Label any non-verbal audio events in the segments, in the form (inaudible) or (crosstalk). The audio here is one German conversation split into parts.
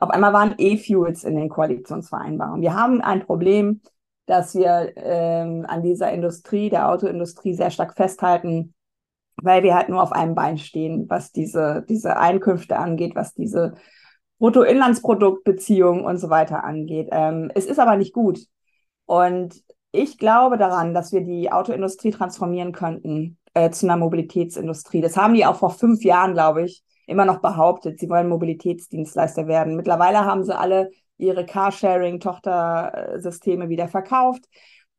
Auf einmal waren E-Fuels in den Koalitionsvereinbarungen. Wir haben ein Problem, dass wir ähm, an dieser Industrie, der Autoindustrie, sehr stark festhalten, weil wir halt nur auf einem Bein stehen, was diese, diese Einkünfte angeht, was diese Bruttoinlandsproduktbeziehungen und so weiter angeht. Ähm, es ist aber nicht gut. Und ich glaube daran, dass wir die Autoindustrie transformieren könnten äh, zu einer Mobilitätsindustrie. Das haben die auch vor fünf Jahren, glaube ich, immer noch behauptet. Sie wollen Mobilitätsdienstleister werden. Mittlerweile haben sie alle ihre Carsharing-Tochtersysteme wieder verkauft.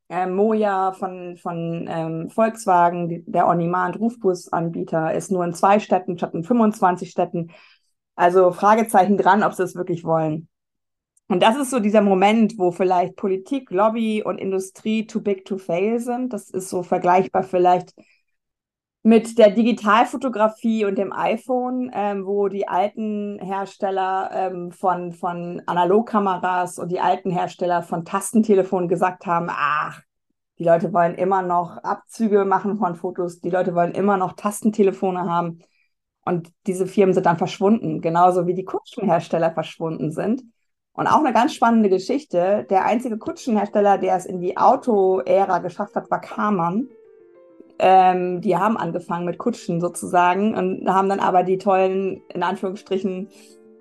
Ähm, Moja von, von ähm, Volkswagen, der On-Demand-Rufbus-Anbieter, ist nur in zwei Städten statt in 25 Städten. Also Fragezeichen dran, ob sie es wirklich wollen. Und das ist so dieser Moment, wo vielleicht Politik, Lobby und Industrie too big to fail sind. Das ist so vergleichbar vielleicht mit der Digitalfotografie und dem iPhone, ähm, wo die alten Hersteller ähm, von, von Analogkameras und die alten Hersteller von Tastentelefonen gesagt haben, ach, die Leute wollen immer noch Abzüge machen von Fotos, die Leute wollen immer noch Tastentelefone haben. Und diese Firmen sind dann verschwunden, genauso wie die Kutschenhersteller verschwunden sind. Und auch eine ganz spannende Geschichte. Der einzige Kutschenhersteller, der es in die Auto-Ära geschafft hat, war Karmann. Ähm, die haben angefangen mit Kutschen sozusagen und haben dann aber die tollen, in Anführungsstrichen,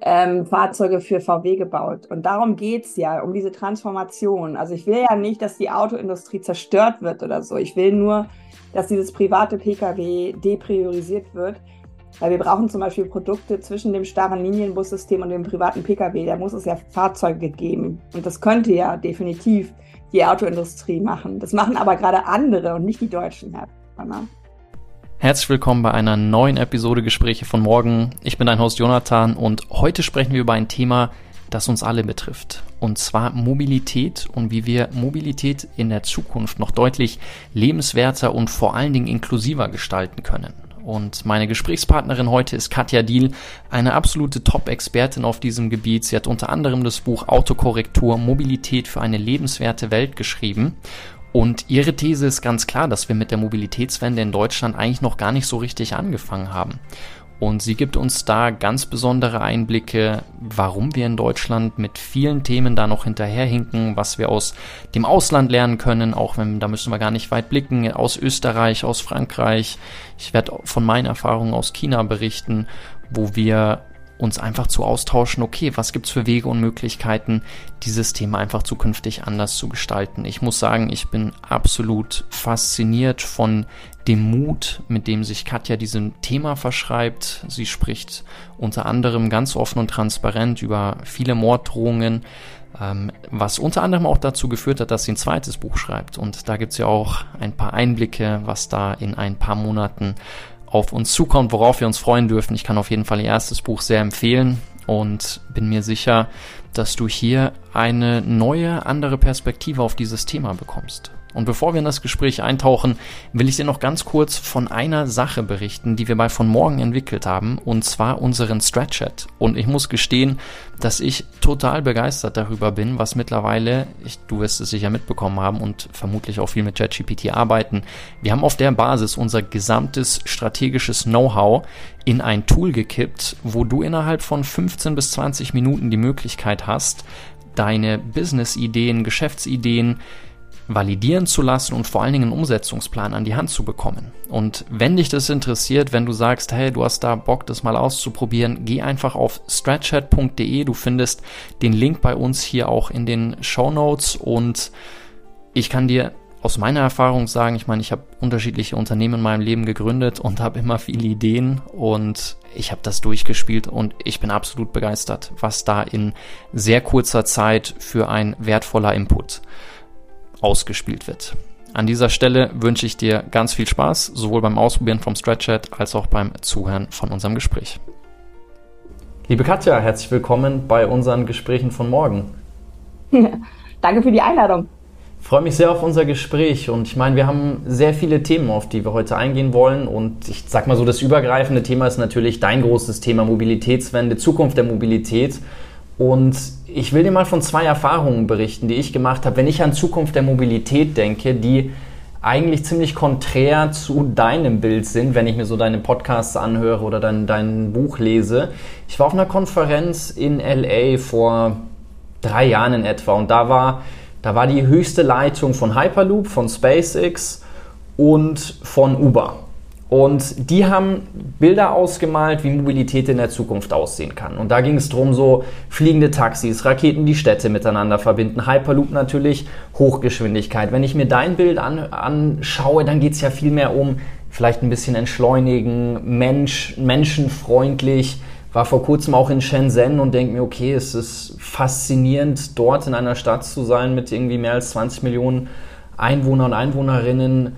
ähm, Fahrzeuge für VW gebaut. Und darum geht's ja, um diese Transformation. Also ich will ja nicht, dass die Autoindustrie zerstört wird oder so. Ich will nur, dass dieses private Pkw depriorisiert wird weil wir brauchen zum Beispiel Produkte zwischen dem starren Linienbussystem und dem privaten Pkw. Da muss es ja Fahrzeuge geben. Und das könnte ja definitiv die Autoindustrie machen. Das machen aber gerade andere und nicht die deutschen Hersteller. Herzlich willkommen bei einer neuen Episode Gespräche von morgen. Ich bin dein Host Jonathan und heute sprechen wir über ein Thema, das uns alle betrifft. Und zwar Mobilität und wie wir Mobilität in der Zukunft noch deutlich lebenswerter und vor allen Dingen inklusiver gestalten können. Und meine Gesprächspartnerin heute ist Katja Diel, eine absolute Top-Expertin auf diesem Gebiet. Sie hat unter anderem das Buch Autokorrektur Mobilität für eine lebenswerte Welt geschrieben. Und ihre These ist ganz klar, dass wir mit der Mobilitätswende in Deutschland eigentlich noch gar nicht so richtig angefangen haben. Und sie gibt uns da ganz besondere Einblicke, warum wir in Deutschland mit vielen Themen da noch hinterherhinken, was wir aus dem Ausland lernen können, auch wenn, da müssen wir gar nicht weit blicken, aus Österreich, aus Frankreich. Ich werde von meinen Erfahrungen aus China berichten, wo wir uns einfach zu austauschen, okay, was gibt's für Wege und Möglichkeiten, dieses Thema einfach zukünftig anders zu gestalten. Ich muss sagen, ich bin absolut fasziniert von dem Mut, mit dem sich Katja diesem Thema verschreibt. Sie spricht unter anderem ganz offen und transparent über viele Morddrohungen, ähm, was unter anderem auch dazu geführt hat, dass sie ein zweites Buch schreibt. Und da gibt's ja auch ein paar Einblicke, was da in ein paar Monaten auf uns zukommt, worauf wir uns freuen dürfen. Ich kann auf jeden Fall ihr erstes Buch sehr empfehlen und bin mir sicher, dass du hier eine neue, andere Perspektive auf dieses Thema bekommst. Und bevor wir in das Gespräch eintauchen, will ich dir noch ganz kurz von einer Sache berichten, die wir bei von morgen entwickelt haben, und zwar unseren Stratchat. Und ich muss gestehen, dass ich total begeistert darüber bin, was mittlerweile, ich, du wirst es sicher mitbekommen haben und vermutlich auch viel mit ChatGPT arbeiten. Wir haben auf der Basis unser gesamtes strategisches Know-how in ein Tool gekippt, wo du innerhalb von 15 bis 20 Minuten die Möglichkeit hast, deine Business-Ideen, Geschäftsideen, validieren zu lassen und vor allen Dingen einen Umsetzungsplan an die Hand zu bekommen. Und wenn dich das interessiert, wenn du sagst, hey, du hast da Bock, das mal auszuprobieren, geh einfach auf stratchat.de. Du findest den Link bei uns hier auch in den Show Notes und ich kann dir aus meiner Erfahrung sagen, ich meine, ich habe unterschiedliche Unternehmen in meinem Leben gegründet und (laughs) habe immer viele Ideen und ich habe das durchgespielt und ich bin absolut begeistert, was da in sehr kurzer Zeit für ein wertvoller Input ausgespielt wird. An dieser Stelle wünsche ich dir ganz viel Spaß, sowohl beim Ausprobieren vom Stretchat als auch beim Zuhören von unserem Gespräch. Liebe Katja, herzlich willkommen bei unseren Gesprächen von morgen. Danke für die Einladung. Ich freue mich sehr auf unser Gespräch und ich meine, wir haben sehr viele Themen, auf die wir heute eingehen wollen und ich sag mal so, das übergreifende Thema ist natürlich dein großes Thema Mobilitätswende, Zukunft der Mobilität und ich will dir mal von zwei Erfahrungen berichten, die ich gemacht habe, wenn ich an Zukunft der Mobilität denke, die eigentlich ziemlich konträr zu deinem Bild sind, wenn ich mir so deine Podcasts anhöre oder dein, dein Buch lese. Ich war auf einer Konferenz in LA vor drei Jahren in etwa und da war, da war die höchste Leitung von Hyperloop, von SpaceX und von Uber. Und die haben Bilder ausgemalt, wie Mobilität in der Zukunft aussehen kann. Und da ging es darum, so fliegende Taxis, Raketen, die Städte miteinander verbinden, Hyperloop natürlich, Hochgeschwindigkeit. Wenn ich mir dein Bild an, anschaue, dann geht es ja viel mehr um vielleicht ein bisschen entschleunigen, Mensch, menschenfreundlich. War vor kurzem auch in Shenzhen und denke mir, okay, es ist faszinierend, dort in einer Stadt zu sein mit irgendwie mehr als 20 Millionen Einwohner und Einwohnerinnen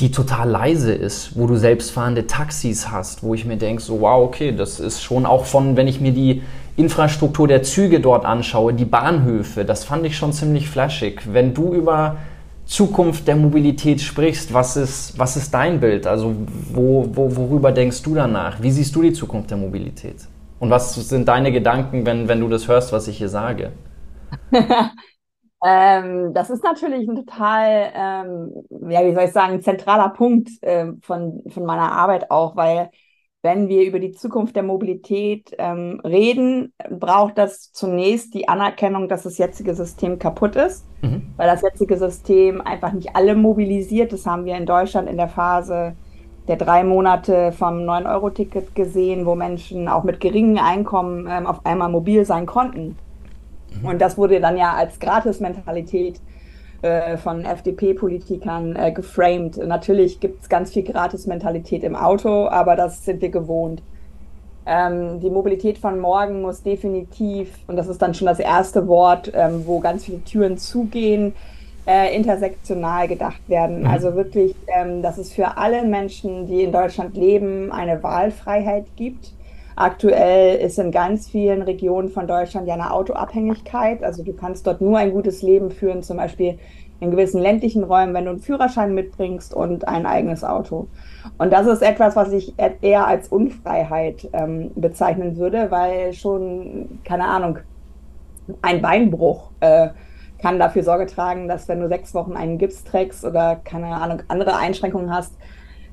die total leise ist, wo du selbstfahrende Taxis hast, wo ich mir denke, so wow, okay, das ist schon auch von, wenn ich mir die Infrastruktur der Züge dort anschaue, die Bahnhöfe, das fand ich schon ziemlich flashig. Wenn du über Zukunft der Mobilität sprichst, was ist, was ist dein Bild? Also wo, wo, worüber denkst du danach? Wie siehst du die Zukunft der Mobilität? Und was sind deine Gedanken, wenn, wenn du das hörst, was ich hier sage? (laughs) Ähm, das ist natürlich ein total, ähm, ja, wie soll ich sagen, zentraler Punkt äh, von, von meiner Arbeit auch, weil wenn wir über die Zukunft der Mobilität ähm, reden, braucht das zunächst die Anerkennung, dass das jetzige System kaputt ist, mhm. weil das jetzige System einfach nicht alle mobilisiert. Das haben wir in Deutschland in der Phase der drei Monate vom 9-Euro-Ticket gesehen, wo Menschen auch mit geringen Einkommen ähm, auf einmal mobil sein konnten. Mhm. Und das wurde dann ja als Gratis-Mentalität äh, von FDP-Politikern äh, geframed. Natürlich gibt es ganz viel Gratis-Mentalität im Auto, aber das sind wir gewohnt. Ähm, die Mobilität von morgen muss definitiv, und das ist dann schon das erste Wort, ähm, wo ganz viele Türen zugehen, äh, intersektional gedacht werden. Mhm. Also wirklich, ähm, dass es für alle Menschen, die in Deutschland leben, eine Wahlfreiheit gibt Aktuell ist in ganz vielen Regionen von Deutschland ja eine Autoabhängigkeit. Also du kannst dort nur ein gutes Leben führen, zum Beispiel in gewissen ländlichen Räumen, wenn du einen Führerschein mitbringst und ein eigenes Auto. Und das ist etwas, was ich eher als Unfreiheit ähm, bezeichnen würde, weil schon, keine Ahnung, ein Beinbruch äh, kann dafür Sorge tragen, dass wenn du sechs Wochen einen Gips trägst oder keine Ahnung, andere Einschränkungen hast,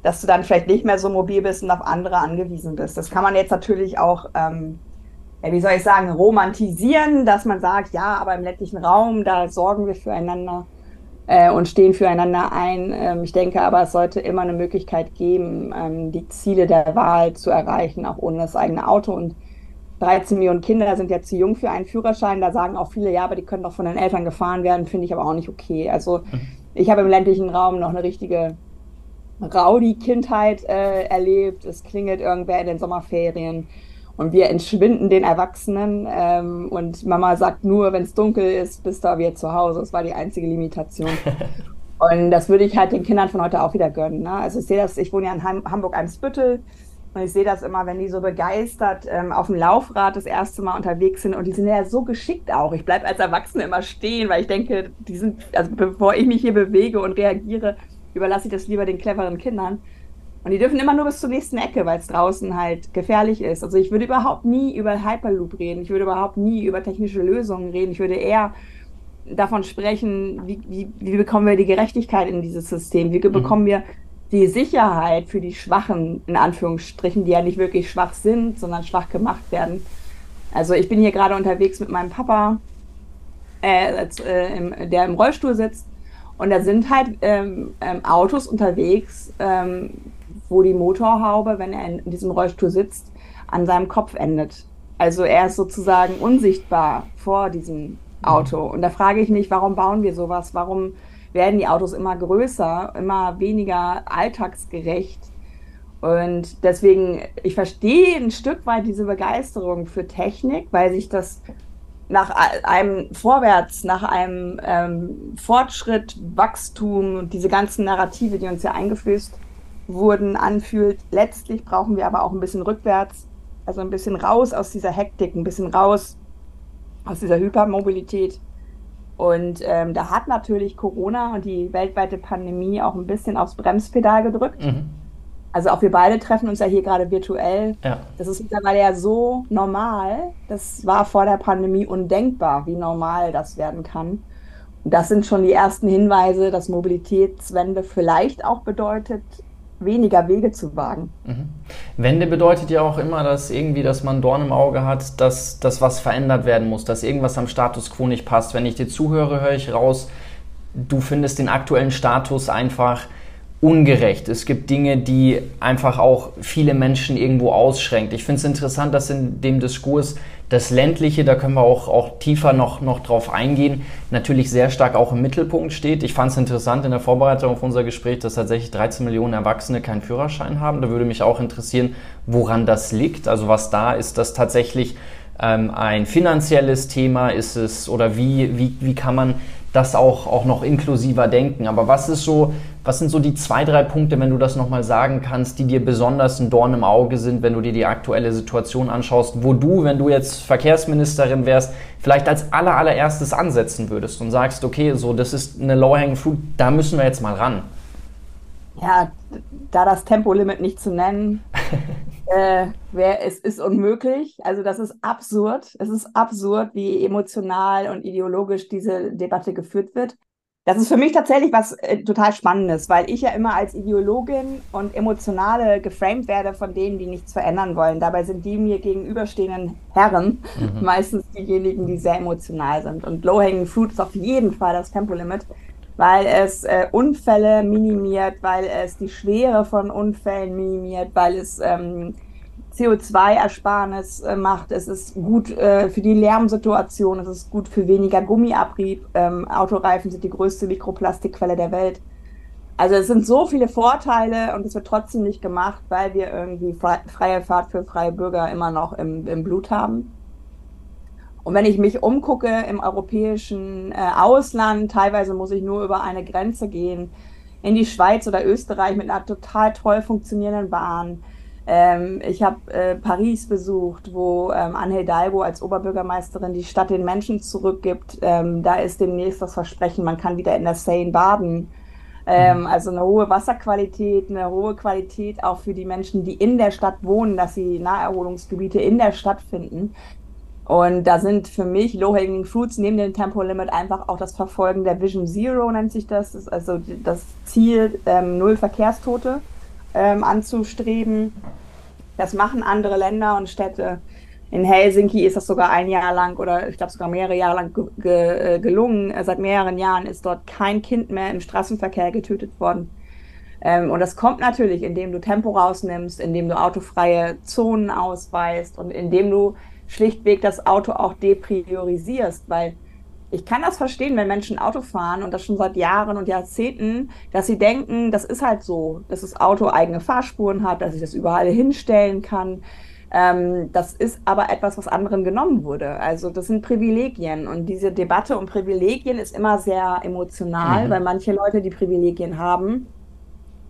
dass du dann vielleicht nicht mehr so mobil bist und auf andere angewiesen bist. Das kann man jetzt natürlich auch, ähm, ja, wie soll ich sagen, romantisieren, dass man sagt, ja, aber im ländlichen Raum, da sorgen wir füreinander äh, und stehen füreinander ein. Ähm, ich denke aber, es sollte immer eine Möglichkeit geben, ähm, die Ziele der Wahl zu erreichen, auch ohne das eigene Auto. Und 13 Millionen Kinder sind ja zu jung für einen Führerschein. Da sagen auch viele, ja, aber die können doch von den Eltern gefahren werden, finde ich aber auch nicht okay. Also mhm. ich habe im ländlichen Raum noch eine richtige Rowdy-Kindheit äh, erlebt. Es klingelt irgendwer in den Sommerferien und wir entschwinden den Erwachsenen ähm, und Mama sagt nur, wenn es dunkel ist, bist du wieder zu Hause. Das war die einzige Limitation. (laughs) und das würde ich halt den Kindern von heute auch wieder gönnen. Ne? Also ich sehe das, ich wohne ja in Hamburg-Eimsbüttel und ich sehe das immer, wenn die so begeistert ähm, auf dem Laufrad das erste Mal unterwegs sind und die sind ja so geschickt auch. Ich bleibe als Erwachsene immer stehen, weil ich denke, die sind, also bevor ich mich hier bewege und reagiere, überlasse ich das lieber den cleveren Kindern. Und die dürfen immer nur bis zur nächsten Ecke, weil es draußen halt gefährlich ist. Also ich würde überhaupt nie über Hyperloop reden. Ich würde überhaupt nie über technische Lösungen reden. Ich würde eher davon sprechen, wie, wie, wie bekommen wir die Gerechtigkeit in dieses System? Wie mhm. bekommen wir die Sicherheit für die Schwachen, in Anführungsstrichen, die ja nicht wirklich schwach sind, sondern schwach gemacht werden. Also ich bin hier gerade unterwegs mit meinem Papa, äh, äh, der im Rollstuhl sitzt und da sind halt ähm, ähm, Autos unterwegs, ähm, wo die Motorhaube, wenn er in diesem Rollstuhl sitzt, an seinem Kopf endet. Also er ist sozusagen unsichtbar vor diesem Auto. Und da frage ich mich, warum bauen wir sowas? Warum werden die Autos immer größer, immer weniger alltagsgerecht? Und deswegen, ich verstehe ein Stück weit diese Begeisterung für Technik, weil sich das nach einem Vorwärts, nach einem ähm, Fortschritt, Wachstum und diese ganzen Narrative, die uns ja eingeflößt wurden, anfühlt. Letztlich brauchen wir aber auch ein bisschen rückwärts, also ein bisschen raus aus dieser Hektik, ein bisschen raus aus dieser Hypermobilität. Und ähm, da hat natürlich Corona und die weltweite Pandemie auch ein bisschen aufs Bremspedal gedrückt. Mhm. Also auch wir beide treffen uns ja hier gerade virtuell. Ja. Das ist mittlerweile ja so normal. Das war vor der Pandemie undenkbar, wie normal das werden kann. das sind schon die ersten Hinweise, dass Mobilitätswende vielleicht auch bedeutet, weniger Wege zu wagen. Mhm. Wende bedeutet ja auch immer, dass irgendwie, dass man Dorn im Auge hat, dass, dass was verändert werden muss, dass irgendwas am Status quo nicht passt. Wenn ich dir zuhöre, höre ich raus, du findest den aktuellen Status einfach ungerecht. Es gibt Dinge, die einfach auch viele Menschen irgendwo ausschränkt. Ich finde es interessant, dass in dem Diskurs das Ländliche, da können wir auch, auch tiefer noch, noch drauf eingehen, natürlich sehr stark auch im Mittelpunkt steht. Ich fand es interessant in der Vorbereitung auf unser Gespräch, dass tatsächlich 13 Millionen Erwachsene keinen Führerschein haben. Da würde mich auch interessieren, woran das liegt. Also was da ist, dass tatsächlich ähm, ein finanzielles Thema ist es oder wie, wie, wie kann man das auch, auch noch inklusiver denken. Aber was ist so, was sind so die zwei, drei Punkte, wenn du das nochmal sagen kannst, die dir besonders ein Dorn im Auge sind, wenn du dir die aktuelle Situation anschaust, wo du, wenn du jetzt Verkehrsministerin wärst, vielleicht als aller, allererstes ansetzen würdest und sagst, okay, so, das ist eine low-hanging fruit, da müssen wir jetzt mal ran. Ja, da das Tempolimit nicht zu nennen, (laughs) äh, wär, es ist unmöglich. Also das ist absurd. Es ist absurd, wie emotional und ideologisch diese Debatte geführt wird. Das ist für mich tatsächlich was äh, total Spannendes, weil ich ja immer als Ideologin und Emotionale geframed werde von denen, die nichts verändern wollen. Dabei sind die mir gegenüberstehenden Herren mhm. meistens diejenigen, die sehr emotional sind. Und Low-Hanging Fruit ist auf jeden Fall das Tempolimit weil es äh, Unfälle minimiert, weil es die Schwere von Unfällen minimiert, weil es ähm, CO2-Ersparnis äh, macht. Es ist gut äh, für die Lärmsituation, es ist gut für weniger Gummiabrieb. Ähm, Autoreifen sind die größte Mikroplastikquelle der Welt. Also es sind so viele Vorteile und es wird trotzdem nicht gemacht, weil wir irgendwie freie Fahrt für freie Bürger immer noch im, im Blut haben. Und wenn ich mich umgucke im europäischen äh, Ausland, teilweise muss ich nur über eine Grenze gehen, in die Schweiz oder Österreich mit einer total toll funktionierenden Bahn. Ähm, ich habe äh, Paris besucht, wo ähm, Anne Hidalgo als Oberbürgermeisterin die Stadt den Menschen zurückgibt. Ähm, da ist demnächst das Versprechen, man kann wieder in der Seine baden. Ähm, mhm. also eine hohe Wasserqualität, eine hohe Qualität auch für die Menschen, die in der Stadt wohnen, dass sie Naherholungsgebiete in der Stadt finden. Und da sind für mich Low-Hanging Fruits neben dem Tempolimit einfach auch das Verfolgen der Vision Zero, nennt sich das. das also das Ziel, ähm, null Verkehrstote ähm, anzustreben. Das machen andere Länder und Städte. In Helsinki ist das sogar ein Jahr lang oder ich glaube sogar mehrere Jahre lang ge ge äh, gelungen. Seit mehreren Jahren ist dort kein Kind mehr im Straßenverkehr getötet worden. Ähm, und das kommt natürlich, indem du Tempo rausnimmst, indem du autofreie Zonen ausweist und indem du schlichtweg das Auto auch depriorisierst, weil ich kann das verstehen, wenn Menschen Auto fahren und das schon seit Jahren und Jahrzehnten, dass sie denken, das ist halt so, dass das Auto eigene Fahrspuren hat, dass ich das überall hinstellen kann. Ähm, das ist aber etwas, was anderen genommen wurde. Also das sind Privilegien und diese Debatte um Privilegien ist immer sehr emotional, mhm. weil manche Leute, die Privilegien haben,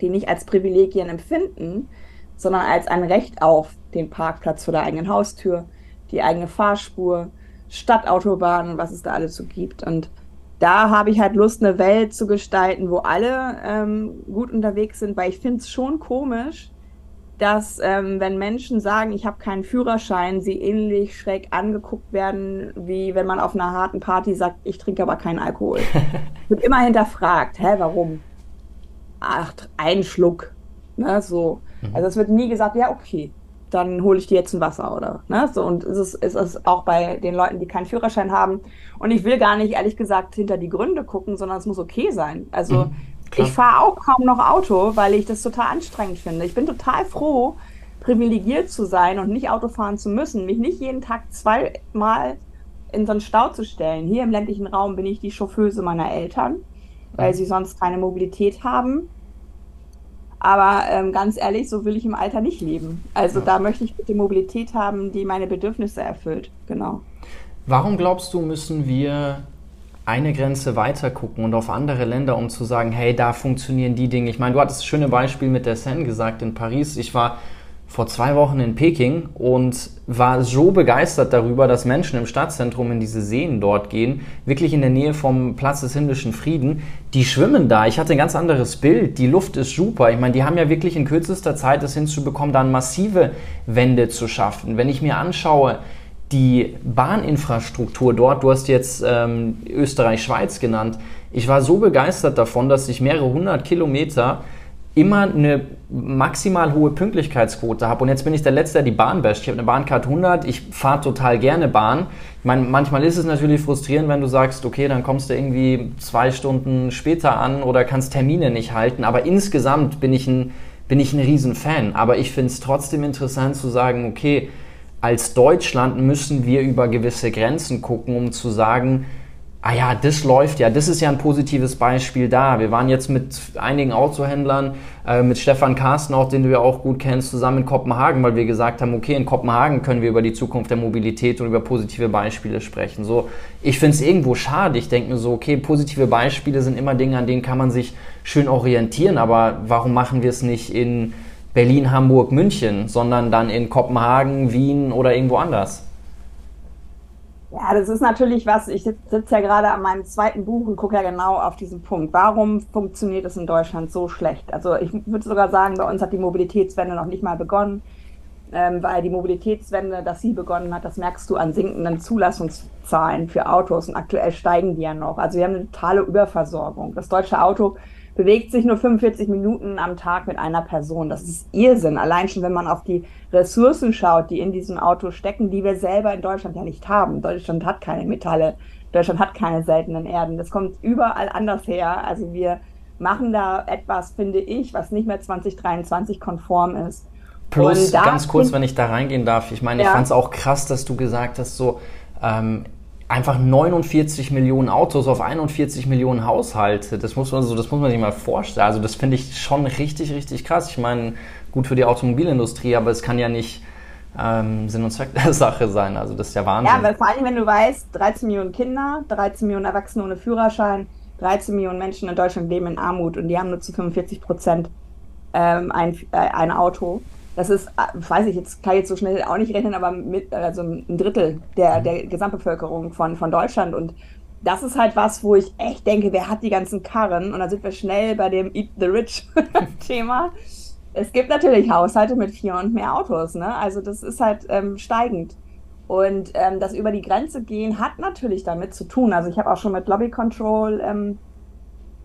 die nicht als Privilegien empfinden, sondern als ein Recht auf den Parkplatz vor der eigenen Haustür, die eigene Fahrspur, Stadtautobahnen, was es da alles so gibt. Und da habe ich halt Lust, eine Welt zu gestalten, wo alle ähm, gut unterwegs sind, weil ich finde es schon komisch, dass ähm, wenn Menschen sagen, ich habe keinen Führerschein, sie ähnlich schräg angeguckt werden, wie wenn man auf einer harten Party sagt, ich trinke aber keinen Alkohol. (laughs) Wird immer hinterfragt, hä, warum? Ach, ein Schluck. Ne, so. Mhm. Also es wird nie gesagt, ja, okay, dann hole ich dir jetzt ein Wasser oder ne? so und es ist, es ist auch bei den Leuten, die keinen Führerschein haben und ich will gar nicht ehrlich gesagt hinter die Gründe gucken, sondern es muss okay sein. Also mhm, ich fahre auch kaum noch Auto, weil ich das total anstrengend finde. Ich bin total froh, privilegiert zu sein und nicht Auto fahren zu müssen, mich nicht jeden Tag zweimal in so einen Stau zu stellen. Hier im ländlichen Raum bin ich die Chauffeuse meiner Eltern, weil sie sonst keine Mobilität haben. Aber ähm, ganz ehrlich, so will ich im Alter nicht leben. Also ja. da möchte ich bitte Mobilität haben, die meine Bedürfnisse erfüllt. Genau. Warum glaubst du, müssen wir eine Grenze weiter gucken und auf andere Länder, um zu sagen, hey, da funktionieren die Dinge. Ich meine, du hattest das schöne Beispiel mit der Seine gesagt in Paris. Ich war vor zwei Wochen in Peking und war so begeistert darüber, dass Menschen im Stadtzentrum in diese Seen dort gehen, wirklich in der Nähe vom Platz des himmlischen Frieden. Die schwimmen da. Ich hatte ein ganz anderes Bild. Die Luft ist super. Ich meine, die haben ja wirklich in kürzester Zeit es hinzubekommen, dann massive Wände zu schaffen. Wenn ich mir anschaue, die Bahninfrastruktur dort, du hast jetzt ähm, Österreich-Schweiz genannt, ich war so begeistert davon, dass ich mehrere hundert Kilometer immer eine maximal hohe Pünktlichkeitsquote habe. Und jetzt bin ich der Letzte, der die Bahn basht. Ich habe eine Bahncard 100, ich fahre total gerne Bahn. Ich meine, manchmal ist es natürlich frustrierend, wenn du sagst, okay, dann kommst du irgendwie zwei Stunden später an oder kannst Termine nicht halten. Aber insgesamt bin ich ein, bin ich ein Riesenfan. Aber ich finde es trotzdem interessant zu sagen, okay, als Deutschland müssen wir über gewisse Grenzen gucken, um zu sagen, ah ja, das läuft ja, das ist ja ein positives Beispiel da. Wir waren jetzt mit einigen Autohändlern, äh, mit Stefan Carsten auch, den du ja auch gut kennst, zusammen in Kopenhagen, weil wir gesagt haben, okay, in Kopenhagen können wir über die Zukunft der Mobilität und über positive Beispiele sprechen. So, ich finde es irgendwo schade. Ich denke mir so, okay, positive Beispiele sind immer Dinge, an denen kann man sich schön orientieren, aber warum machen wir es nicht in Berlin, Hamburg, München, sondern dann in Kopenhagen, Wien oder irgendwo anders? Ja, das ist natürlich was, ich sitze ja gerade an meinem zweiten Buch und gucke ja genau auf diesen Punkt. Warum funktioniert es in Deutschland so schlecht? Also ich würde sogar sagen, bei uns hat die Mobilitätswende noch nicht mal begonnen, ähm, weil die Mobilitätswende, dass sie begonnen hat, das merkst du an sinkenden Zulassungszahlen für Autos und aktuell steigen die ja noch. Also wir haben eine totale Überversorgung. Das deutsche Auto bewegt sich nur 45 Minuten am Tag mit einer Person. Das ist Irrsinn. Allein schon, wenn man auf die Ressourcen schaut, die in diesem Auto stecken, die wir selber in Deutschland ja nicht haben. Deutschland hat keine Metalle. Deutschland hat keine seltenen Erden. Das kommt überall anders her. Also wir machen da etwas, finde ich, was nicht mehr 2023 konform ist. Plus, ganz kurz, wenn ich da reingehen darf, ich meine, ja. ich fand es auch krass, dass du gesagt hast, so, ähm, einfach 49 Millionen Autos auf 41 Millionen Haushalte. Das muss man so, das muss man sich mal vorstellen. Also das finde ich schon richtig, richtig krass. Ich meine, gut für die Automobilindustrie, aber es kann ja nicht ähm, Sinn und Zweck der (laughs) Sache sein. Also das ist ja Wahnsinn. Ja, weil vor allem, wenn du weißt, 13 Millionen Kinder, 13 Millionen Erwachsene ohne Führerschein, 13 Millionen Menschen in Deutschland leben in Armut und die haben nur zu 45 Prozent ähm, ein, äh, ein Auto. Das ist, äh, weiß ich, jetzt kann ich jetzt so schnell auch nicht rechnen, aber mit, also ein Drittel der, mhm. der Gesamtbevölkerung von, von Deutschland. Und das ist halt was, wo ich echt denke, wer hat die ganzen Karren? Und da sind wir schnell bei dem Eat the Rich (laughs) Thema. Es gibt natürlich Haushalte mit vier und mehr Autos, ne? Also das ist halt ähm, steigend. Und ähm, das über die Grenze gehen hat natürlich damit zu tun. Also ich habe auch schon mit Lobby Control ähm,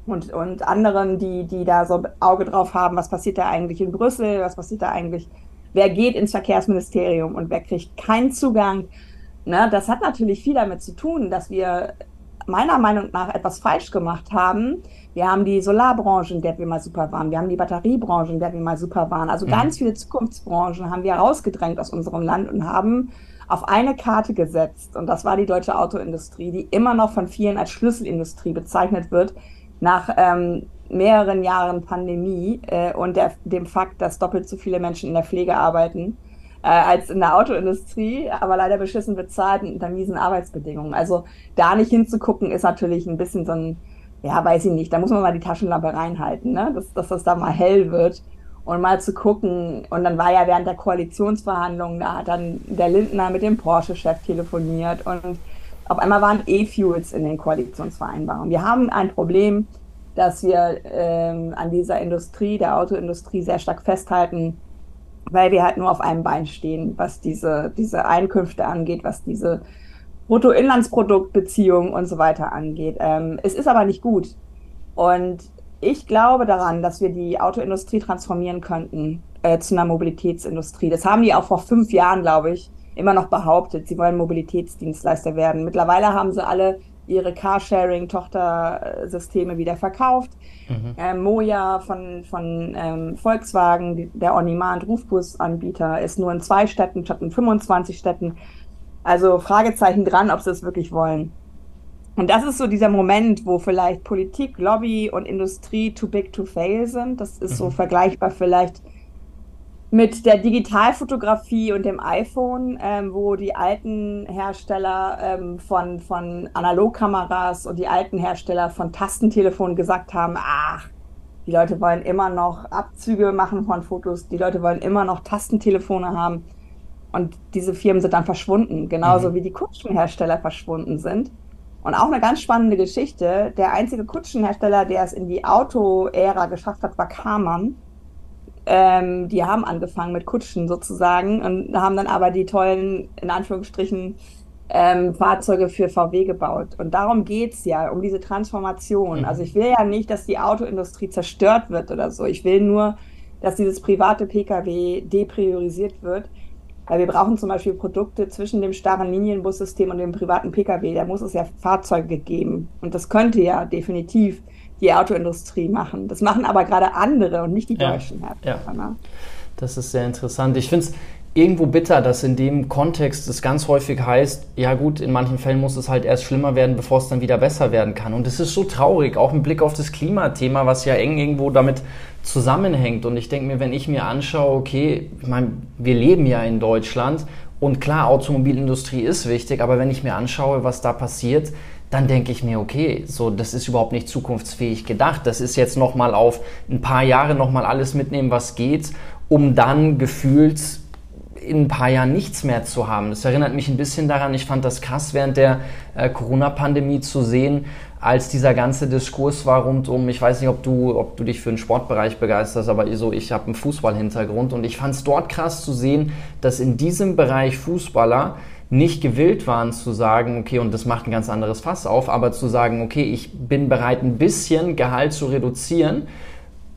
und, und anderen, die, die da so Auge drauf haben, was passiert da eigentlich in Brüssel, was passiert da eigentlich, wer geht ins Verkehrsministerium und wer kriegt keinen Zugang. Ne, das hat natürlich viel damit zu tun, dass wir meiner Meinung nach etwas falsch gemacht haben. Wir haben die Solarbranche, in der wir mal super waren. Wir haben die Batteriebranche, in der wir mal super waren. Also mhm. ganz viele Zukunftsbranchen haben wir rausgedrängt aus unserem Land und haben auf eine Karte gesetzt. Und das war die deutsche Autoindustrie, die immer noch von vielen als Schlüsselindustrie bezeichnet wird, nach ähm, mehreren Jahren Pandemie äh, und der, dem Fakt, dass doppelt so viele Menschen in der Pflege arbeiten äh, als in der Autoindustrie, aber leider beschissen bezahlt und unter miesen Arbeitsbedingungen. Also da nicht hinzugucken, ist natürlich ein bisschen so ein, ja, weiß ich nicht, da muss man mal die Taschenlampe reinhalten, ne? dass, dass das da mal hell wird und mal zu gucken. Und dann war ja während der Koalitionsverhandlungen, da hat dann der Lindner mit dem Porsche-Chef telefoniert und auf einmal waren E-Fuels in den Koalitionsvereinbarungen. Wir haben ein Problem, dass wir ähm, an dieser Industrie, der Autoindustrie, sehr stark festhalten, weil wir halt nur auf einem Bein stehen, was diese, diese Einkünfte angeht, was diese Bruttoinlandsproduktbeziehungen und so weiter angeht. Ähm, es ist aber nicht gut. Und ich glaube daran, dass wir die Autoindustrie transformieren könnten äh, zu einer Mobilitätsindustrie. Das haben die auch vor fünf Jahren, glaube ich, immer noch behauptet, sie wollen Mobilitätsdienstleister werden. Mittlerweile haben sie alle ihre Carsharing-Tochtersysteme wieder verkauft. Mhm. Ähm, Moja von, von ähm, Volkswagen, der On-Demand-Rufbusanbieter, ist nur in zwei Städten statt in 25 Städten. Also Fragezeichen dran, ob sie es wirklich wollen. Und das ist so dieser Moment, wo vielleicht Politik, Lobby und Industrie too big to fail sind. Das ist mhm. so vergleichbar vielleicht mit der Digitalfotografie und dem iPhone, ähm, wo die alten Hersteller ähm, von, von Analogkameras und die alten Hersteller von Tastentelefonen gesagt haben, ach, die Leute wollen immer noch Abzüge machen von Fotos, die Leute wollen immer noch Tastentelefone haben. Und diese Firmen sind dann verschwunden, genauso mhm. wie die Kutschenhersteller verschwunden sind. Und auch eine ganz spannende Geschichte. Der einzige Kutschenhersteller, der es in die Auto-Ära geschafft hat, war Karmann ähm, die haben angefangen mit Kutschen sozusagen und haben dann aber die tollen, in Anführungsstrichen, ähm, Fahrzeuge für VW gebaut. Und darum geht's ja, um diese Transformation. Mhm. Also ich will ja nicht, dass die Autoindustrie zerstört wird oder so. Ich will nur, dass dieses private Pkw depriorisiert wird. Weil wir brauchen zum Beispiel Produkte zwischen dem starren Linienbussystem und dem privaten Pkw. Da muss es ja Fahrzeuge geben. Und das könnte ja definitiv die Autoindustrie machen. Das machen aber gerade andere und nicht die ja. deutschen Hersteller. Ja. Das ist sehr interessant. Ich finde es irgendwo bitter, dass in dem Kontext es ganz häufig heißt, ja gut, in manchen Fällen muss es halt erst schlimmer werden, bevor es dann wieder besser werden kann. Und es ist so traurig, auch im Blick auf das Klimathema, was ja eng irgendwo damit zusammenhängt. Und ich denke mir, wenn ich mir anschaue, okay, ich meine, wir leben ja in Deutschland und klar, Automobilindustrie ist wichtig, aber wenn ich mir anschaue, was da passiert, dann denke ich mir, okay, so das ist überhaupt nicht zukunftsfähig gedacht. Das ist jetzt noch mal auf ein paar Jahre noch mal alles mitnehmen, was geht, um dann gefühlt in ein paar Jahren nichts mehr zu haben. Das erinnert mich ein bisschen daran, ich fand das krass während der äh, Corona-Pandemie zu sehen, als dieser ganze Diskurs war rund um, ich weiß nicht, ob du, ob du dich für den Sportbereich begeisterst, aber so, ich habe einen Fußballhintergrund und ich fand es dort krass zu sehen, dass in diesem Bereich Fußballer nicht gewillt waren zu sagen, okay, und das macht ein ganz anderes Fass auf, aber zu sagen, okay, ich bin bereit, ein bisschen Gehalt zu reduzieren.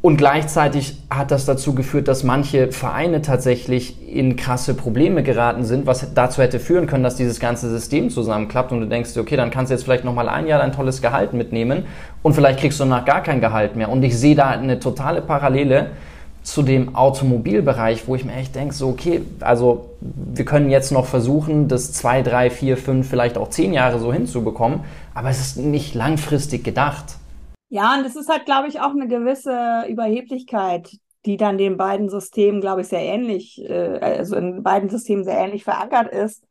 Und gleichzeitig hat das dazu geführt, dass manche Vereine tatsächlich in krasse Probleme geraten sind, was dazu hätte führen können, dass dieses ganze System zusammenklappt und du denkst, okay, dann kannst du jetzt vielleicht nochmal ein Jahr dein tolles Gehalt mitnehmen und vielleicht kriegst du danach gar kein Gehalt mehr. Und ich sehe da eine totale Parallele zu dem Automobilbereich, wo ich mir echt denke, so, okay, also wir können jetzt noch versuchen, das zwei, drei, vier, fünf, vielleicht auch zehn Jahre so hinzubekommen, aber es ist nicht langfristig gedacht. Ja, und es ist halt, glaube ich, auch eine gewisse Überheblichkeit, die dann den beiden Systemen, glaube ich, sehr ähnlich, äh, also in beiden Systemen sehr ähnlich verankert ist,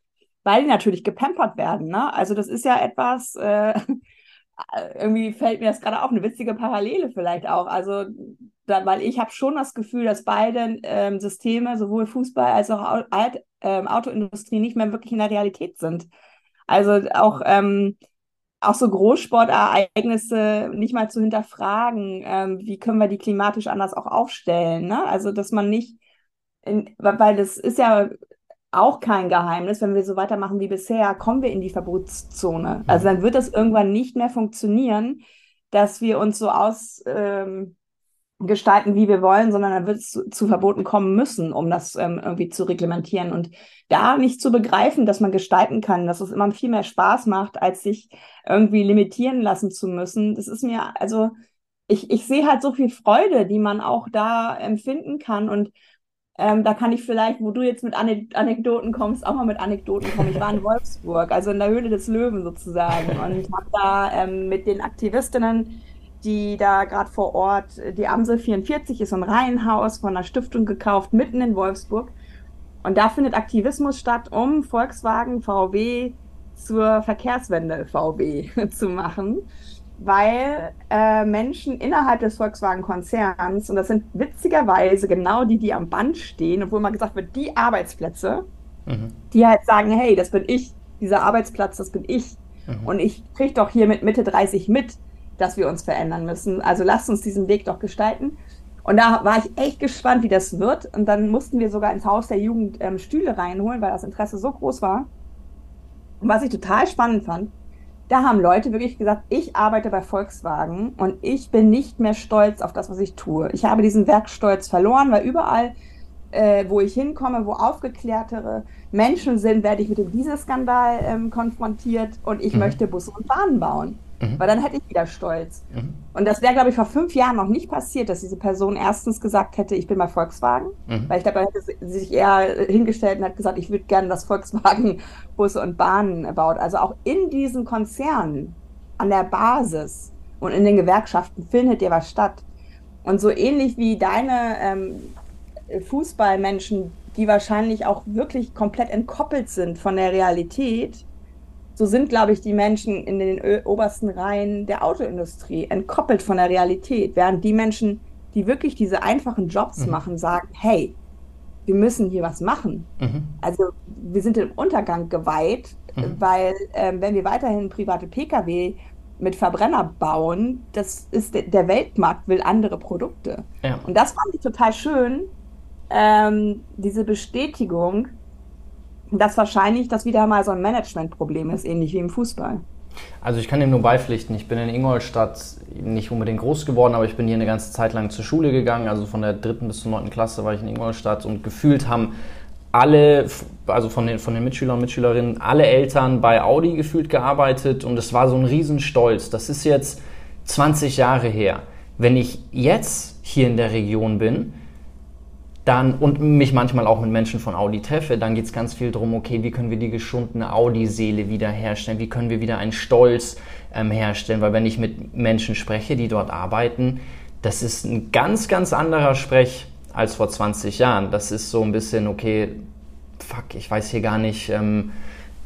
weil die natürlich gepampert werden. Ne? Also das ist ja etwas, äh, (laughs) irgendwie fällt mir das gerade auf, eine witzige Parallele vielleicht auch. Also da, weil ich habe schon das Gefühl, dass beide ähm, Systeme, sowohl Fußball als auch Alt, ähm, Autoindustrie, nicht mehr wirklich in der Realität sind. Also auch, ähm, auch so Großsportereignisse nicht mal zu hinterfragen, ähm, wie können wir die klimatisch anders auch aufstellen. Ne? Also dass man nicht, in, weil das ist ja auch kein Geheimnis, wenn wir so weitermachen wie bisher, kommen wir in die Verbotszone. Also dann wird das irgendwann nicht mehr funktionieren, dass wir uns so aus ähm, gestalten, wie wir wollen, sondern dann wird es zu, zu Verboten kommen müssen, um das ähm, irgendwie zu reglementieren. Und da nicht zu begreifen, dass man gestalten kann, dass es immer viel mehr Spaß macht, als sich irgendwie limitieren lassen zu müssen. Das ist mir, also ich, ich sehe halt so viel Freude, die man auch da empfinden kann. Und ähm, da kann ich vielleicht, wo du jetzt mit Anekdoten kommst, auch mal mit Anekdoten kommen. Ich war in Wolfsburg, also in der Höhle des Löwen sozusagen, und habe da ähm, mit den Aktivistinnen die da gerade vor Ort, die Amsel 44 ist ein Reihenhaus von einer Stiftung gekauft, mitten in Wolfsburg. Und da findet Aktivismus statt, um Volkswagen VW zur Verkehrswende VW (laughs) zu machen, weil äh, Menschen innerhalb des Volkswagen-Konzerns, und das sind witzigerweise genau die, die am Band stehen, obwohl mal gesagt wird, die Arbeitsplätze, mhm. die halt sagen, hey, das bin ich, dieser Arbeitsplatz, das bin ich. Mhm. Und ich kriege doch hier mit Mitte 30 mit, dass wir uns verändern müssen. Also lasst uns diesen Weg doch gestalten. Und da war ich echt gespannt, wie das wird. Und dann mussten wir sogar ins Haus der Jugend ähm, Stühle reinholen, weil das Interesse so groß war. Und was ich total spannend fand, da haben Leute wirklich gesagt, ich arbeite bei Volkswagen und ich bin nicht mehr stolz auf das, was ich tue. Ich habe diesen Werkstolz verloren, weil überall, äh, wo ich hinkomme, wo aufgeklärtere Menschen sind, werde ich mit dem Dieselskandal ähm, konfrontiert und ich mhm. möchte Busse und Bahnen bauen. Mhm. Weil dann hätte ich wieder Stolz. Mhm. Und das wäre, glaube ich, vor fünf Jahren noch nicht passiert, dass diese Person erstens gesagt hätte, ich bin bei Volkswagen. Mhm. Weil ich glaube, hätte sie sich eher hingestellt und hat gesagt, ich würde gerne, dass Volkswagen (laughs) Busse und Bahnen baut. Also auch in diesen Konzernen, an der Basis und in den Gewerkschaften findet ja was statt. Und so ähnlich wie deine ähm, Fußballmenschen, die wahrscheinlich auch wirklich komplett entkoppelt sind von der Realität, so sind, glaube ich, die Menschen in den obersten Reihen der Autoindustrie entkoppelt von der Realität, während die Menschen, die wirklich diese einfachen Jobs mhm. machen, sagen, hey, wir müssen hier was machen. Mhm. Also wir sind dem Untergang geweiht, mhm. weil äh, wenn wir weiterhin private Pkw mit Verbrenner bauen. Das ist der Weltmarkt will andere Produkte. Ja. Und das fand ich total schön, ähm, diese Bestätigung, dass wahrscheinlich das wieder mal so ein Managementproblem ist, ähnlich wie im Fußball. Also ich kann dem nur beipflichten. Ich bin in Ingolstadt nicht unbedingt groß geworden, aber ich bin hier eine ganze Zeit lang zur Schule gegangen. Also von der dritten bis zur neunten Klasse war ich in Ingolstadt und gefühlt haben alle, also von den, von den Mitschülern und Mitschülerinnen, alle Eltern bei Audi gefühlt gearbeitet und es war so ein Riesenstolz. Das ist jetzt 20 Jahre her. Wenn ich jetzt hier in der Region bin, dann und mich manchmal auch mit Menschen von Audi treffe, dann geht es ganz viel darum, okay, wie können wir die geschundene Audi-Seele wiederherstellen, wie können wir wieder einen Stolz ähm, herstellen, weil wenn ich mit Menschen spreche, die dort arbeiten, das ist ein ganz, ganz anderer Sprech als vor 20 Jahren. Das ist so ein bisschen, okay, fuck, ich weiß hier gar nicht, ähm,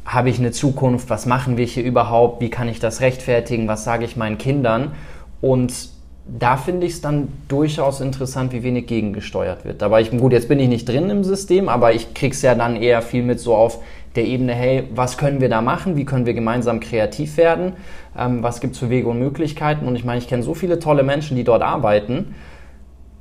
habe ich eine Zukunft, was machen wir hier überhaupt, wie kann ich das rechtfertigen, was sage ich meinen Kindern? Und da finde ich es dann durchaus interessant, wie wenig gegengesteuert wird. Aber ich, gut, jetzt bin ich nicht drin im System, aber ich krieg's ja dann eher viel mit so auf der Ebene, hey, was können wir da machen? Wie können wir gemeinsam kreativ werden? Ähm, was gibt's für Wege und Möglichkeiten? Und ich meine, ich kenne so viele tolle Menschen, die dort arbeiten,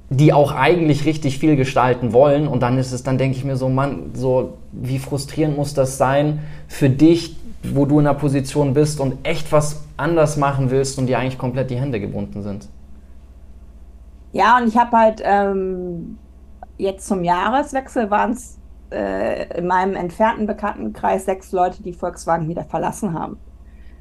die auch eigentlich richtig viel gestalten wollen. Und dann ist es, dann denke ich mir so, Mann, so, wie frustrierend muss das sein für dich, wo du in einer Position bist und echt was anders machen willst und dir eigentlich komplett die Hände gebunden sind. Ja, und ich habe halt ähm, jetzt zum Jahreswechsel waren es äh, in meinem entfernten Bekanntenkreis sechs Leute, die Volkswagen wieder verlassen haben,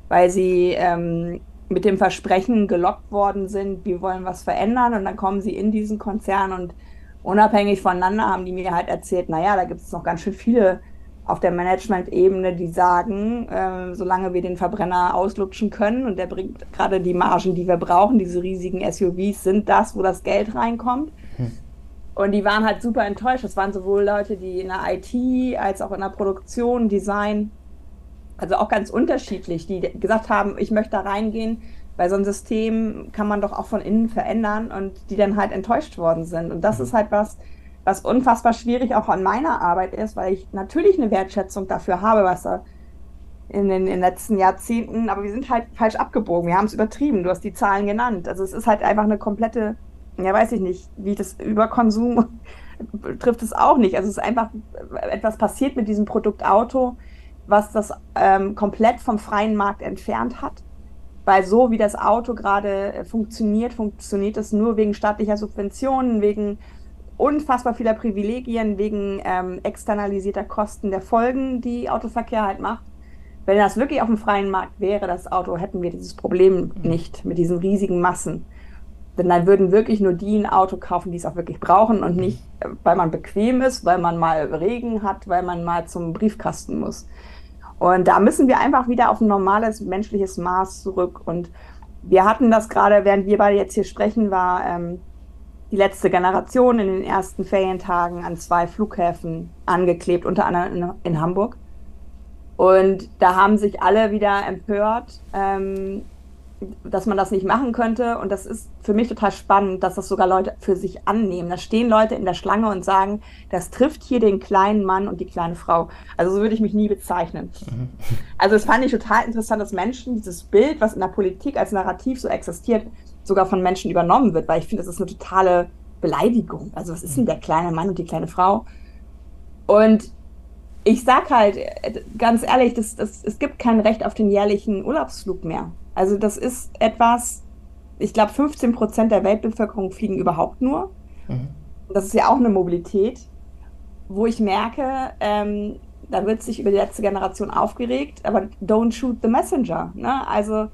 weil sie ähm, mit dem Versprechen gelockt worden sind, wir wollen was verändern. Und dann kommen sie in diesen Konzern und unabhängig voneinander haben die mir halt erzählt, naja, da gibt es noch ganz schön viele auf der Management-Ebene, die sagen, äh, solange wir den Verbrenner auslutschen können und der bringt gerade die Margen, die wir brauchen, diese riesigen SUVs sind das, wo das Geld reinkommt. Hm. Und die waren halt super enttäuscht. Das waren sowohl Leute, die in der IT als auch in der Produktion, Design, also auch ganz unterschiedlich, die gesagt haben, ich möchte da reingehen, weil so ein System kann man doch auch von innen verändern und die dann halt enttäuscht worden sind. Und das hm. ist halt was, was unfassbar schwierig auch an meiner Arbeit ist, weil ich natürlich eine Wertschätzung dafür habe, was da in den, in den letzten Jahrzehnten, aber wir sind halt falsch abgebogen, wir haben es übertrieben, du hast die Zahlen genannt. Also es ist halt einfach eine komplette, ja weiß ich nicht, wie das Überkonsum (laughs) trifft es auch nicht. Also es ist einfach etwas passiert mit diesem Produkt Auto, was das ähm, komplett vom freien Markt entfernt hat. Weil so wie das Auto gerade funktioniert, funktioniert es nur wegen staatlicher Subventionen, wegen unfassbar vieler Privilegien wegen ähm, externalisierter Kosten der Folgen, die Autoverkehr halt macht. Wenn das wirklich auf dem freien Markt wäre, das Auto, hätten wir dieses Problem mhm. nicht mit diesen riesigen Massen. Denn dann würden wirklich nur die ein Auto kaufen, die es auch wirklich brauchen und nicht, äh, weil man bequem ist, weil man mal Regen hat, weil man mal zum Briefkasten muss. Und da müssen wir einfach wieder auf ein normales menschliches Maß zurück. Und wir hatten das gerade, während wir beide jetzt hier sprechen, war ähm, die letzte Generation in den ersten Ferientagen an zwei Flughäfen angeklebt, unter anderem in, in Hamburg. Und da haben sich alle wieder empört, ähm, dass man das nicht machen könnte. Und das ist für mich total spannend, dass das sogar Leute für sich annehmen. Da stehen Leute in der Schlange und sagen, das trifft hier den kleinen Mann und die kleine Frau. Also so würde ich mich nie bezeichnen. Mhm. Also es fand ich total interessant, dass Menschen dieses Bild, was in der Politik als Narrativ so existiert, sogar von Menschen übernommen wird, weil ich finde, das ist eine totale Beleidigung. Also was ist denn der kleine Mann und die kleine Frau? Und ich sag halt ganz ehrlich, das, das, es gibt kein Recht auf den jährlichen Urlaubsflug mehr. Also das ist etwas, ich glaube 15 Prozent der Weltbevölkerung fliegen überhaupt nur. Mhm. Das ist ja auch eine Mobilität, wo ich merke, ähm, da wird sich über die letzte Generation aufgeregt, aber don't shoot the messenger. Ne? Also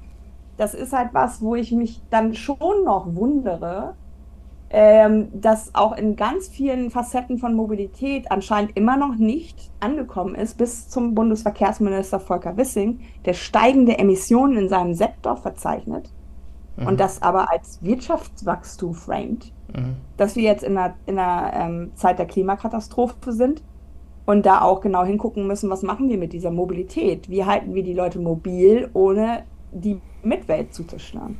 das ist halt was, wo ich mich dann schon noch wundere, ähm, dass auch in ganz vielen Facetten von Mobilität anscheinend immer noch nicht angekommen ist, bis zum Bundesverkehrsminister Volker Wissing, der steigende Emissionen in seinem Sektor verzeichnet mhm. und das aber als Wirtschaftswachstum framed, mhm. dass wir jetzt in einer, in einer ähm, Zeit der Klimakatastrophe sind und da auch genau hingucken müssen, was machen wir mit dieser Mobilität? Wie halten wir die Leute mobil, ohne die Mitwelt zuzuschlagen.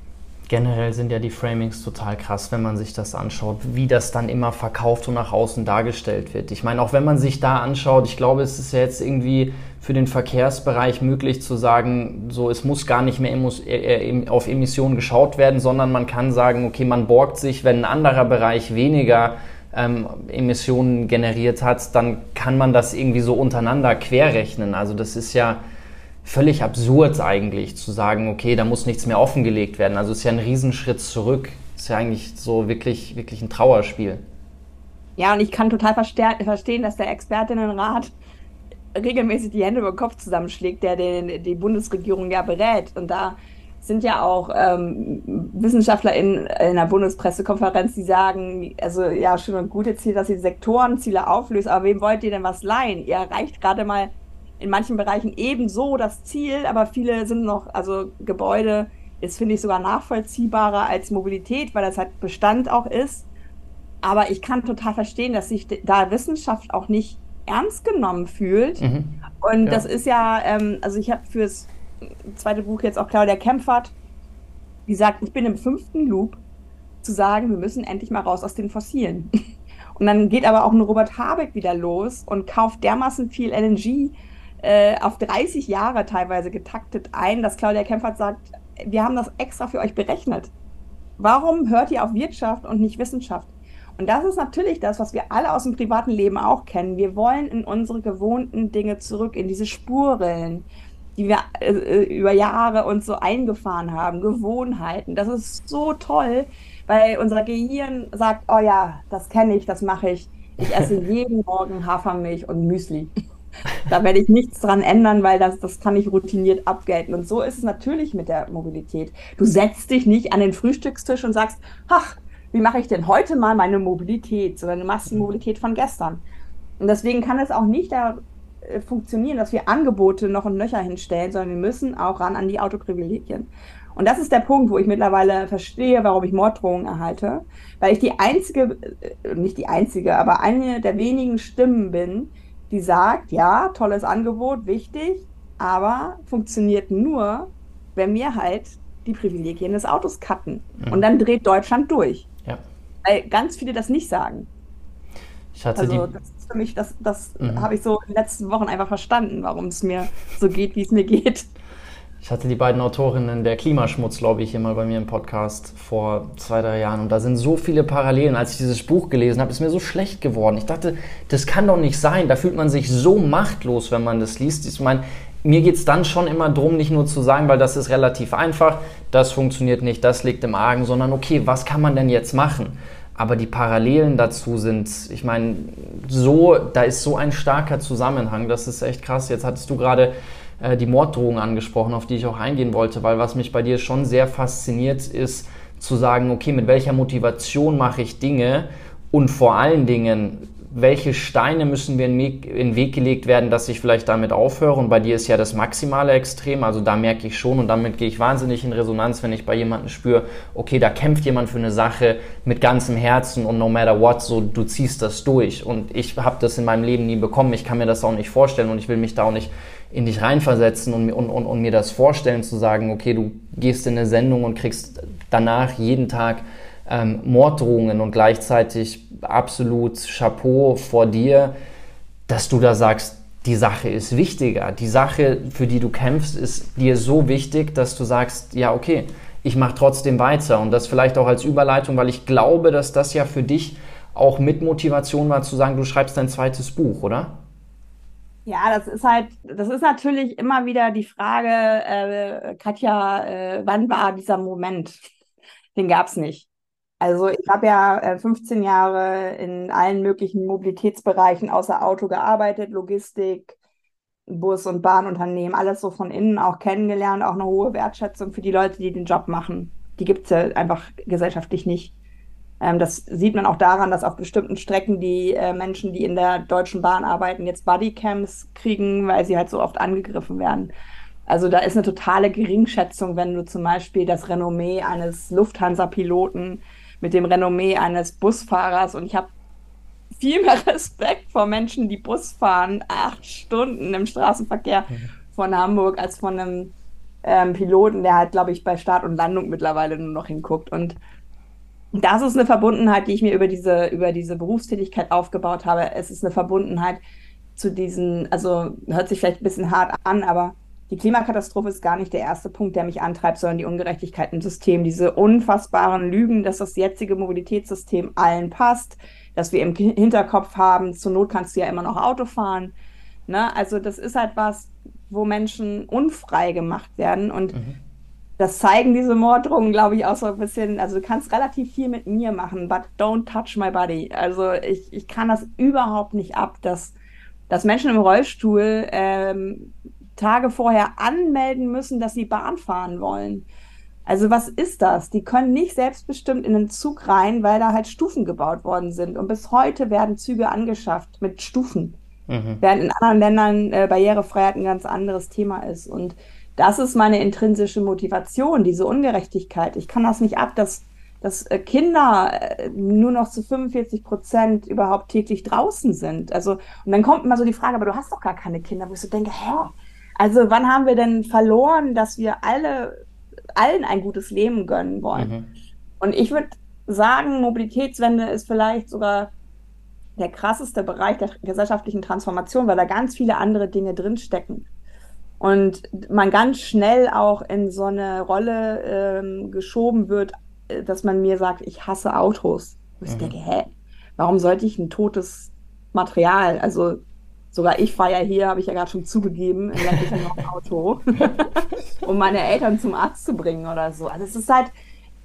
Generell sind ja die Framings total krass, wenn man sich das anschaut, wie das dann immer verkauft und nach außen dargestellt wird. Ich meine, auch wenn man sich da anschaut, ich glaube, es ist ja jetzt irgendwie für den Verkehrsbereich möglich zu sagen, so es muss gar nicht mehr äh, äh, auf Emissionen geschaut werden, sondern man kann sagen, okay, man borgt sich, wenn ein anderer Bereich weniger ähm, Emissionen generiert hat, dann kann man das irgendwie so untereinander querrechnen. Also das ist ja völlig absurd eigentlich zu sagen, okay, da muss nichts mehr offengelegt werden. Also ist ja ein Riesenschritt zurück. Ist ja eigentlich so wirklich, wirklich ein Trauerspiel. Ja, und ich kann total verstehen, dass der Expertinnenrat regelmäßig die Hände über den Kopf zusammenschlägt, der den, die Bundesregierung ja berät. Und da sind ja auch ähm, Wissenschaftler in, in einer Bundespressekonferenz, die sagen, also ja, schön und gut jetzt hier, dass ihr Sektorenziele auflöst, aber wem wollt ihr denn was leihen? Ihr erreicht gerade mal in manchen Bereichen ebenso das Ziel, aber viele sind noch, also Gebäude ist, finde ich, sogar nachvollziehbarer als Mobilität, weil das halt Bestand auch ist. Aber ich kann total verstehen, dass sich da Wissenschaft auch nicht ernst genommen fühlt. Mhm. Und ja. das ist ja, ähm, also ich habe fürs zweite Buch jetzt auch Claudia Kempfert, die sagt, ich bin im fünften Loop, zu sagen, wir müssen endlich mal raus aus den Fossilen. (laughs) Und dann geht aber auch ein Robert Habeck wieder los und kauft dermaßen viel LNG äh, auf 30 Jahre teilweise getaktet ein, dass Claudia Kempfert sagt, wir haben das extra für euch berechnet. Warum hört ihr auf Wirtschaft und nicht Wissenschaft? Und das ist natürlich das, was wir alle aus dem privaten Leben auch kennen. Wir wollen in unsere gewohnten Dinge zurück, in diese Spurrillen, die wir äh, äh, über Jahre uns so eingefahren haben, Gewohnheiten. Das ist so toll, weil unser Gehirn sagt, oh ja, das kenne ich, das mache ich. Ich esse jeden (laughs) Morgen Hafermilch und Müsli. Da werde ich nichts dran ändern, weil das, das kann ich routiniert abgelten. Und so ist es natürlich mit der Mobilität. Du setzt dich nicht an den Frühstückstisch und sagst, ach, wie mache ich denn heute mal meine Mobilität, sondern du machst die Mobilität von gestern. Und deswegen kann es auch nicht da äh, funktionieren, dass wir Angebote noch und nöcher hinstellen, sondern wir müssen auch ran an die Autoprivilegien. Und das ist der Punkt, wo ich mittlerweile verstehe, warum ich Morddrohungen erhalte, weil ich die einzige, äh, nicht die einzige, aber eine der wenigen Stimmen bin, die sagt, ja, tolles Angebot, wichtig, aber funktioniert nur, wenn wir halt die Privilegien des Autos cutten. Mhm. Und dann dreht Deutschland durch. Ja. Weil ganz viele das nicht sagen. Ich hatte also, das ist für mich, das, das mhm. habe ich so in den letzten Wochen einfach verstanden, warum es mir so geht, wie es mir geht. Ich hatte die beiden Autorinnen der Klimaschmutz, glaube ich, hier mal bei mir im Podcast vor zwei, drei Jahren. Und da sind so viele Parallelen. Als ich dieses Buch gelesen habe, ist mir so schlecht geworden. Ich dachte, das kann doch nicht sein. Da fühlt man sich so machtlos, wenn man das liest. Ich meine, mir geht es dann schon immer darum, nicht nur zu sagen, weil das ist relativ einfach, das funktioniert nicht, das liegt im Argen, sondern okay, was kann man denn jetzt machen? Aber die Parallelen dazu sind, ich meine, so, da ist so ein starker Zusammenhang, das ist echt krass. Jetzt hattest du gerade äh, die Morddrohung angesprochen, auf die ich auch eingehen wollte, weil was mich bei dir schon sehr fasziniert, ist zu sagen, okay, mit welcher Motivation mache ich Dinge und vor allen Dingen, welche Steine müssen mir in den Weg gelegt werden, dass ich vielleicht damit aufhöre. Und bei dir ist ja das maximale Extrem. Also da merke ich schon und damit gehe ich wahnsinnig in Resonanz, wenn ich bei jemandem spüre, okay, da kämpft jemand für eine Sache mit ganzem Herzen und no matter what, so du ziehst das durch. Und ich habe das in meinem Leben nie bekommen. Ich kann mir das auch nicht vorstellen und ich will mich da auch nicht in dich reinversetzen und, und, und, und mir das vorstellen, zu sagen, okay, du gehst in eine Sendung und kriegst danach jeden Tag ähm, Morddrohungen und gleichzeitig absolut Chapeau vor dir, dass du da sagst, die Sache ist wichtiger. Die Sache, für die du kämpfst, ist dir so wichtig, dass du sagst, ja, okay, ich mache trotzdem weiter. Und das vielleicht auch als Überleitung, weil ich glaube, dass das ja für dich auch mit Motivation war, zu sagen, du schreibst dein zweites Buch, oder? Ja, das ist halt, das ist natürlich immer wieder die Frage, äh, Katja, äh, wann war dieser Moment? Den gab es nicht. Also ich habe ja äh, 15 Jahre in allen möglichen Mobilitätsbereichen außer Auto gearbeitet, Logistik, Bus- und Bahnunternehmen, alles so von innen auch kennengelernt, auch eine hohe Wertschätzung für die Leute, die den Job machen. Die gibt es ja einfach gesellschaftlich nicht. Ähm, das sieht man auch daran, dass auf bestimmten Strecken die äh, Menschen, die in der Deutschen Bahn arbeiten, jetzt Bodycams kriegen, weil sie halt so oft angegriffen werden. Also da ist eine totale Geringschätzung, wenn du zum Beispiel das Renommee eines Lufthansa-Piloten mit dem Renommee eines Busfahrers und ich habe viel mehr (laughs) Respekt vor Menschen, die Bus fahren, acht Stunden im Straßenverkehr von Hamburg, als von einem ähm, Piloten, der halt, glaube ich, bei Start und Landung mittlerweile nur noch hinguckt. Und das ist eine Verbundenheit, die ich mir über diese, über diese Berufstätigkeit aufgebaut habe. Es ist eine Verbundenheit zu diesen, also hört sich vielleicht ein bisschen hart an, aber die Klimakatastrophe ist gar nicht der erste Punkt, der mich antreibt, sondern die Ungerechtigkeit im System. Diese unfassbaren Lügen, dass das jetzige Mobilitätssystem allen passt, dass wir im Hinterkopf haben, zur Not kannst du ja immer noch Auto fahren. Ne? Also das ist halt was, wo Menschen unfrei gemacht werden. Und mhm. das zeigen diese Morddrohungen, glaube ich, auch so ein bisschen. Also du kannst relativ viel mit mir machen, but don't touch my body. Also ich, ich kann das überhaupt nicht ab, dass, dass Menschen im Rollstuhl ähm, Tage vorher anmelden müssen, dass sie Bahn fahren wollen. Also was ist das? Die können nicht selbstbestimmt in den Zug rein, weil da halt Stufen gebaut worden sind. Und bis heute werden Züge angeschafft mit Stufen. Mhm. Während in anderen Ländern äh, Barrierefreiheit ein ganz anderes Thema ist. Und das ist meine intrinsische Motivation, diese Ungerechtigkeit. Ich kann das nicht ab, dass, dass äh, Kinder äh, nur noch zu 45 Prozent überhaupt täglich draußen sind. Also, und dann kommt immer so die Frage, aber du hast doch gar keine Kinder, wo ich so denke, hä? Also wann haben wir denn verloren, dass wir alle, allen ein gutes Leben gönnen wollen? Mhm. Und ich würde sagen, Mobilitätswende ist vielleicht sogar der krasseste Bereich der gesellschaftlichen Transformation, weil da ganz viele andere Dinge drinstecken. Und man ganz schnell auch in so eine Rolle ähm, geschoben wird, äh, dass man mir sagt, ich hasse Autos. Und ich mhm. denke, hä, warum sollte ich ein totes Material, also Sogar ich fahre ja hier, habe ich ja gerade schon zugegeben, im ländlichen Auto, (laughs) um meine Eltern zum Arzt zu bringen oder so. Also es ist halt,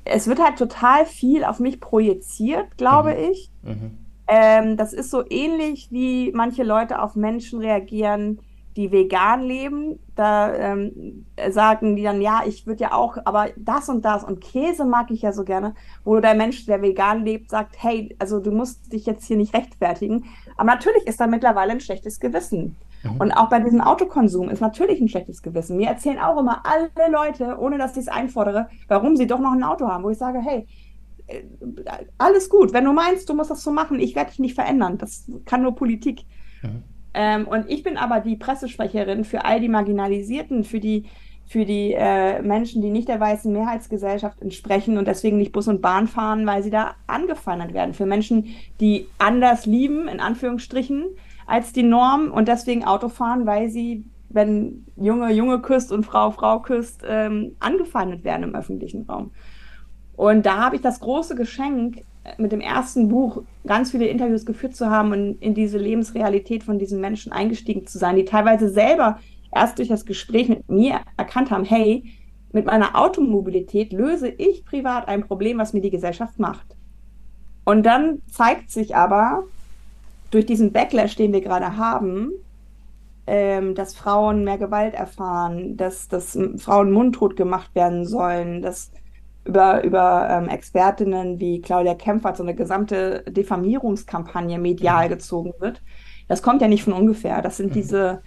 es wird halt total viel auf mich projiziert, glaube mhm. ich. Mhm. Ähm, das ist so ähnlich, wie manche Leute auf Menschen reagieren, die vegan leben, da ähm, sagen die dann, ja, ich würde ja auch, aber das und das und Käse mag ich ja so gerne, wo der Mensch, der vegan lebt, sagt, hey, also du musst dich jetzt hier nicht rechtfertigen. Aber natürlich ist da mittlerweile ein schlechtes Gewissen. Mhm. Und auch bei diesem Autokonsum ist natürlich ein schlechtes Gewissen. Mir erzählen auch immer alle Leute, ohne dass ich es einfordere, warum sie doch noch ein Auto haben, wo ich sage, hey, äh, alles gut, wenn du meinst, du musst das so machen, ich werde dich nicht verändern. Das kann nur Politik. Mhm. Ähm, und ich bin aber die Pressesprecherin für all die Marginalisierten, für die, für die äh, Menschen, die nicht der weißen Mehrheitsgesellschaft entsprechen und deswegen nicht Bus und Bahn fahren, weil sie da angefeindet werden. Für Menschen, die anders lieben, in Anführungsstrichen, als die Norm und deswegen Auto fahren, weil sie, wenn Junge Junge küsst und Frau Frau küsst, ähm, angefeindet werden im öffentlichen Raum. Und da habe ich das große Geschenk, mit dem ersten Buch ganz viele Interviews geführt zu haben und in diese Lebensrealität von diesen Menschen eingestiegen zu sein, die teilweise selber erst durch das Gespräch mit mir erkannt haben, hey, mit meiner Automobilität löse ich privat ein Problem, was mir die Gesellschaft macht. Und dann zeigt sich aber durch diesen Backlash, den wir gerade haben, ähm, dass Frauen mehr Gewalt erfahren, dass, dass Frauen mundtot gemacht werden sollen, dass über, über ähm, Expertinnen wie Claudia Kempfert so eine gesamte Diffamierungskampagne medial mhm. gezogen wird. Das kommt ja nicht von ungefähr. Das sind mhm. diese,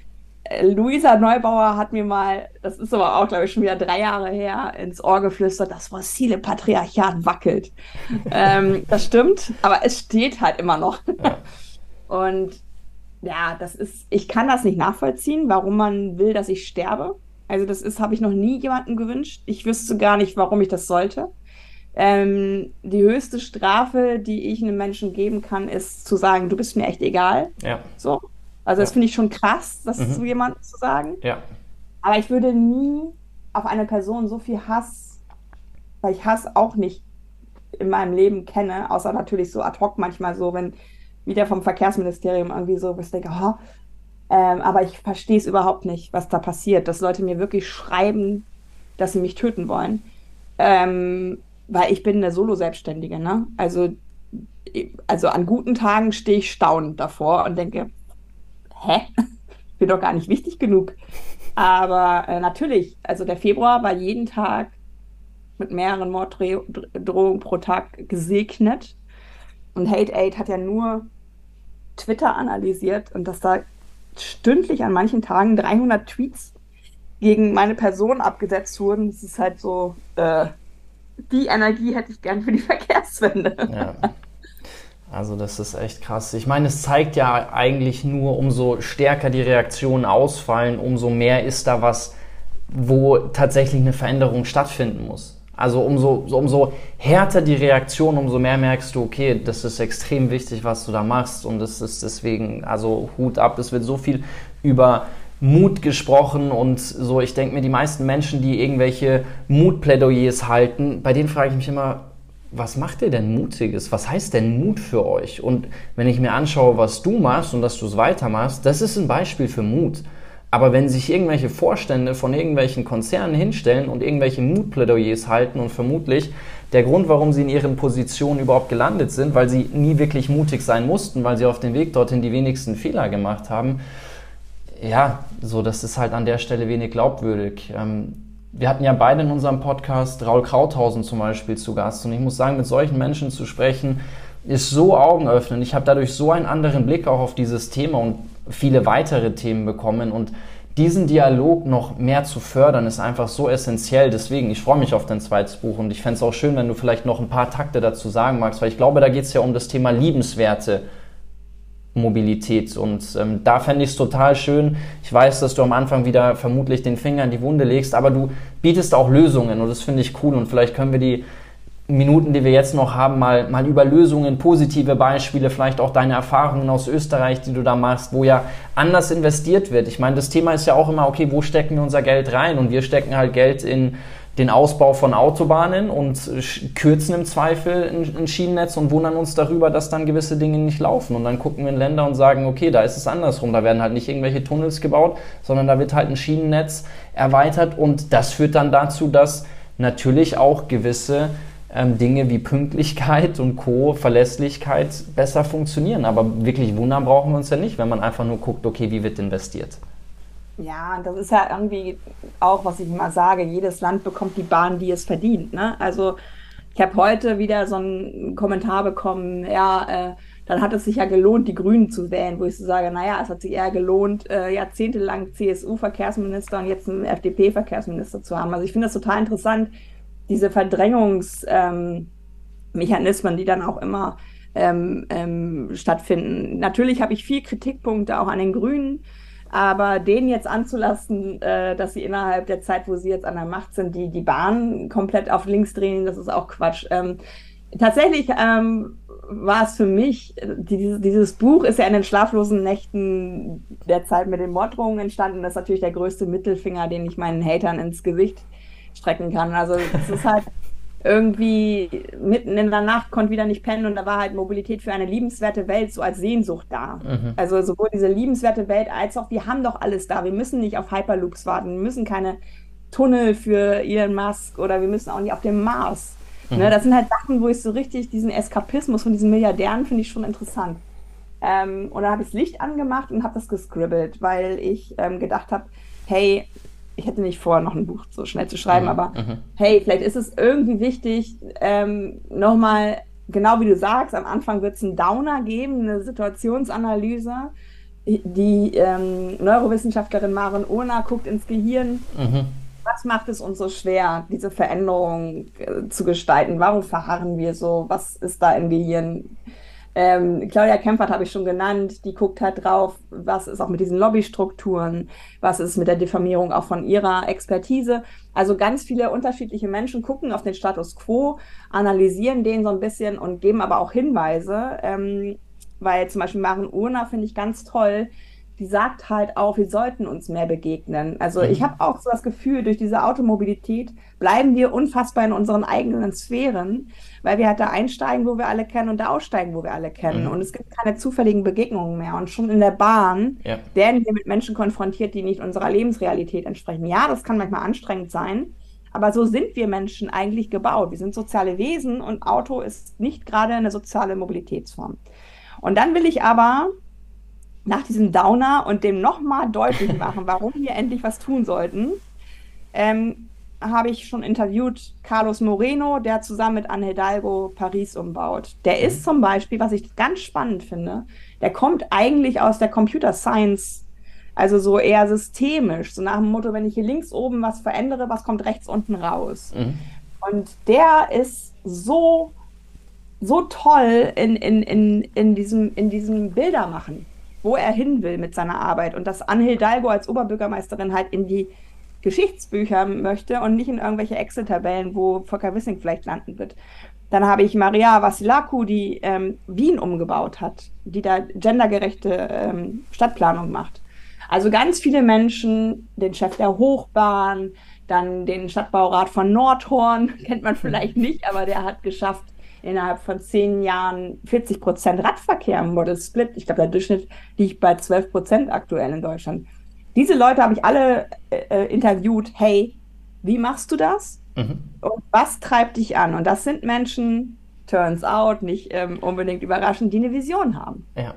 Luisa Neubauer hat mir mal, das ist aber auch, glaube ich, schon wieder drei Jahre her, ins Ohr geflüstert, das fossile Patriarchat wackelt. (laughs) ähm, das stimmt, aber es steht halt immer noch. Ja. Und ja, das ist, ich kann das nicht nachvollziehen, warum man will, dass ich sterbe. Also das ist, habe ich noch nie jemandem gewünscht. Ich wüsste gar nicht, warum ich das sollte. Ähm, die höchste Strafe, die ich einem Menschen geben kann, ist zu sagen, du bist mir echt egal. Ja. So. Also das ja. finde ich schon krass, das mhm. zu jemandem zu sagen. Ja. Aber ich würde nie auf eine Person so viel Hass, weil ich Hass auch nicht in meinem Leben kenne, außer natürlich so ad hoc manchmal so, wenn wieder vom Verkehrsministerium irgendwie so, ich denke, oh, ähm, aber ich verstehe es überhaupt nicht, was da passiert, dass Leute mir wirklich schreiben, dass sie mich töten wollen. Ähm, weil ich bin eine Solo-Selbstständige, ne? Also, also an guten Tagen stehe ich staunend davor und denke, hä? Ich bin doch gar nicht wichtig genug. Aber äh, natürlich, also der Februar war jeden Tag mit mehreren Morddrohungen pro Tag gesegnet. Und Hate Aid hat ja nur Twitter analysiert und dass da stündlich an manchen Tagen 300 Tweets gegen meine Person abgesetzt wurden. Das ist halt so, äh, die Energie hätte ich gern für die (laughs) Verkehrswende. Ja. Also das ist echt krass. Ich meine, es zeigt ja eigentlich nur, umso stärker die Reaktionen ausfallen, umso mehr ist da was wo tatsächlich eine Veränderung stattfinden muss. Also umso, umso härter die Reaktion, umso mehr merkst du, okay, das ist extrem wichtig, was du da machst. Und es ist deswegen, also Hut ab, es wird so viel über Mut gesprochen und so. Ich denke mir, die meisten Menschen, die irgendwelche Mutplädoyers halten, bei denen frage ich mich immer, was macht ihr denn Mutiges? Was heißt denn Mut für euch? Und wenn ich mir anschaue, was du machst und dass du es weitermachst, das ist ein Beispiel für Mut. Aber wenn sich irgendwelche Vorstände von irgendwelchen Konzernen hinstellen und irgendwelche Mutplädoyers halten und vermutlich der Grund, warum sie in ihren Positionen überhaupt gelandet sind, weil sie nie wirklich mutig sein mussten, weil sie auf dem Weg dorthin die wenigsten Fehler gemacht haben, ja, so, das ist halt an der Stelle wenig glaubwürdig. Ähm, wir hatten ja beide in unserem Podcast Raul Krauthausen zum Beispiel zu Gast und ich muss sagen, mit solchen Menschen zu sprechen, ist so augenöffnend. Ich habe dadurch so einen anderen Blick auch auf dieses Thema und viele weitere Themen bekommen und diesen Dialog noch mehr zu fördern, ist einfach so essentiell. Deswegen, ich freue mich auf dein zweites Buch und ich fände es auch schön, wenn du vielleicht noch ein paar Takte dazu sagen magst, weil ich glaube, da geht es ja um das Thema Liebenswerte Mobilität. Und ähm, da fände ich es total schön. Ich weiß, dass du am Anfang wieder vermutlich den Finger in die Wunde legst, aber du bietest auch Lösungen und das finde ich cool. Und vielleicht können wir die Minuten, die wir jetzt noch haben, mal, mal über Lösungen, positive Beispiele, vielleicht auch deine Erfahrungen aus Österreich, die du da machst, wo ja anders investiert wird. Ich meine, das Thema ist ja auch immer, okay, wo stecken wir unser Geld rein? Und wir stecken halt Geld in den Ausbau von Autobahnen und kürzen im Zweifel ein, Schienennetz und wundern uns darüber, dass dann gewisse Dinge nicht laufen. Und dann gucken wir in Länder und sagen, okay, da ist es andersrum. Da werden halt nicht irgendwelche Tunnels gebaut, sondern da wird halt ein Schienennetz erweitert und das führt dann dazu, dass natürlich auch gewisse ähm, Dinge wie Pünktlichkeit und Co., Verlässlichkeit besser funktionieren. Aber wirklich wundern brauchen wir uns ja nicht, wenn man einfach nur guckt, okay, wie wird investiert. Ja, das ist ja irgendwie auch, was ich immer sage, jedes Land bekommt die Bahn, die es verdient. Ne? Also ich habe heute wieder so einen Kommentar bekommen, ja, äh, dann hat es sich ja gelohnt, die Grünen zu wählen, wo ich so sage, naja, es hat sich eher gelohnt, äh, jahrzehntelang CSU-Verkehrsminister und jetzt einen FDP-Verkehrsminister zu haben. Also ich finde das total interessant, diese Verdrängungsmechanismen, ähm, die dann auch immer ähm, ähm, stattfinden. Natürlich habe ich viel Kritikpunkte auch an den Grünen, aber denen jetzt anzulasten, äh, dass sie innerhalb der Zeit, wo sie jetzt an der Macht sind, die, die Bahn komplett auf links drehen, das ist auch Quatsch. Ähm, tatsächlich ähm, war es für mich, die, dieses Buch ist ja in den schlaflosen Nächten der Zeit mit den Morddrohungen entstanden. Das ist natürlich der größte Mittelfinger, den ich meinen Hatern ins Gesicht strecken kann. Also es ist halt (laughs) irgendwie mitten in der Nacht konnte wieder nicht pennen und da war halt Mobilität für eine liebenswerte Welt so als Sehnsucht da. Mhm. Also sowohl diese liebenswerte Welt als auch wir haben doch alles da. Wir müssen nicht auf Hyperloops warten, wir müssen keine Tunnel für Elon Musk oder wir müssen auch nicht auf dem Mars. Ne, mhm. Ne, das sind halt Sachen, wo ich so richtig diesen Eskapismus von diesen Milliardären finde ich schon interessant. Ähm, und da habe ich das Licht angemacht und habe das gescribbelt, weil ich ähm, gedacht habe, hey, ich hätte nicht vor, noch ein Buch so schnell zu schreiben, mhm. aber mhm. hey, vielleicht ist es irgendwie wichtig, ähm, nochmal, genau wie du sagst, am Anfang wird es einen Downer geben, eine Situationsanalyse. Die ähm, Neurowissenschaftlerin Maren Urner guckt ins Gehirn. Mhm. Was macht es uns so schwer, diese Veränderung äh, zu gestalten? Warum verharren wir so? Was ist da im Gehirn? Ähm, Claudia Kempfert habe ich schon genannt, die guckt halt drauf, was ist auch mit diesen Lobbystrukturen, was ist mit der Diffamierung auch von ihrer Expertise. Also ganz viele unterschiedliche Menschen gucken auf den Status quo, analysieren den so ein bisschen und geben aber auch Hinweise, ähm, weil zum Beispiel Maren Urner finde ich ganz toll, die sagt halt auch, wir sollten uns mehr begegnen. Also mhm. ich habe auch so das Gefühl, durch diese Automobilität bleiben wir unfassbar in unseren eigenen Sphären, weil wir halt da einsteigen, wo wir alle kennen und da aussteigen, wo wir alle kennen. Mhm. Und es gibt keine zufälligen Begegnungen mehr. Und schon in der Bahn ja. werden wir mit Menschen konfrontiert, die nicht unserer Lebensrealität entsprechen. Ja, das kann manchmal anstrengend sein. Aber so sind wir Menschen eigentlich gebaut. Wir sind soziale Wesen und Auto ist nicht gerade eine soziale Mobilitätsform. Und dann will ich aber nach diesem Downer und dem nochmal deutlich (laughs) machen, warum wir endlich was tun sollten, ähm, habe ich schon interviewt Carlos Moreno, der zusammen mit Anne Hidalgo Paris umbaut. Der ist mhm. zum Beispiel, was ich ganz spannend finde, der kommt eigentlich aus der Computer Science, also so eher systemisch, so nach dem Motto, wenn ich hier links oben was verändere, was kommt rechts unten raus. Mhm. Und der ist so, so toll in, in, in, in, diesem, in diesem Bildermachen wo er hin will mit seiner Arbeit und dass Anne Hidalgo als Oberbürgermeisterin halt in die Geschichtsbücher möchte und nicht in irgendwelche Excel-Tabellen, wo Volker Wissing vielleicht landen wird. Dann habe ich Maria Vassilakou, die ähm, Wien umgebaut hat, die da gendergerechte ähm, Stadtplanung macht. Also ganz viele Menschen, den Chef der Hochbahn, dann den Stadtbaurat von Nordhorn, (laughs) kennt man vielleicht nicht, aber der hat geschafft, innerhalb von zehn Jahren 40 Prozent Radverkehr im Model Split. Ich glaube, der Durchschnitt liegt bei 12 Prozent aktuell in Deutschland. Diese Leute habe ich alle äh, äh, interviewt. Hey, wie machst du das? Mhm. Und was treibt dich an? Und das sind Menschen, turns out, nicht ähm, unbedingt überraschend, die eine Vision haben. Ja.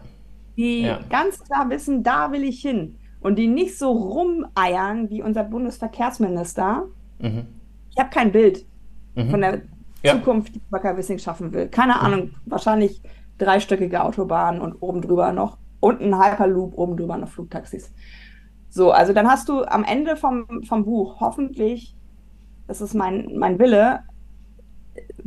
Die ja. ganz klar wissen, da will ich hin. Und die nicht so rumeiern wie unser Bundesverkehrsminister. Mhm. Ich habe kein Bild mhm. von der ja. Zukunft, die Wacker Wissing schaffen will. Keine mhm. Ahnung, wahrscheinlich dreistöckige Autobahnen und oben drüber noch und ein Hyperloop, oben drüber noch Flugtaxis. So, also dann hast du am Ende vom, vom Buch hoffentlich, das ist mein, mein Wille,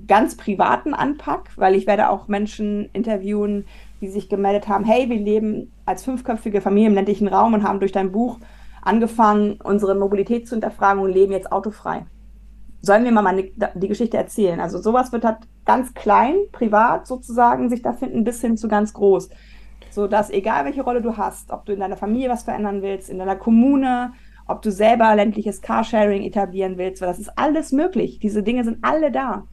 ganz privaten Anpack, weil ich werde auch Menschen interviewen, die sich gemeldet haben, hey, wir leben als fünfköpfige Familie im ländlichen Raum und haben durch dein Buch angefangen, unsere Mobilität zu hinterfragen und leben jetzt autofrei sollen wir mal meine, die Geschichte erzählen. Also sowas wird halt ganz klein, privat sozusagen, sich da finden, bis hin zu ganz groß. So dass egal welche Rolle du hast, ob du in deiner Familie was verändern willst, in deiner Kommune, ob du selber ländliches Carsharing etablieren willst, weil das ist alles möglich. Diese Dinge sind alle da.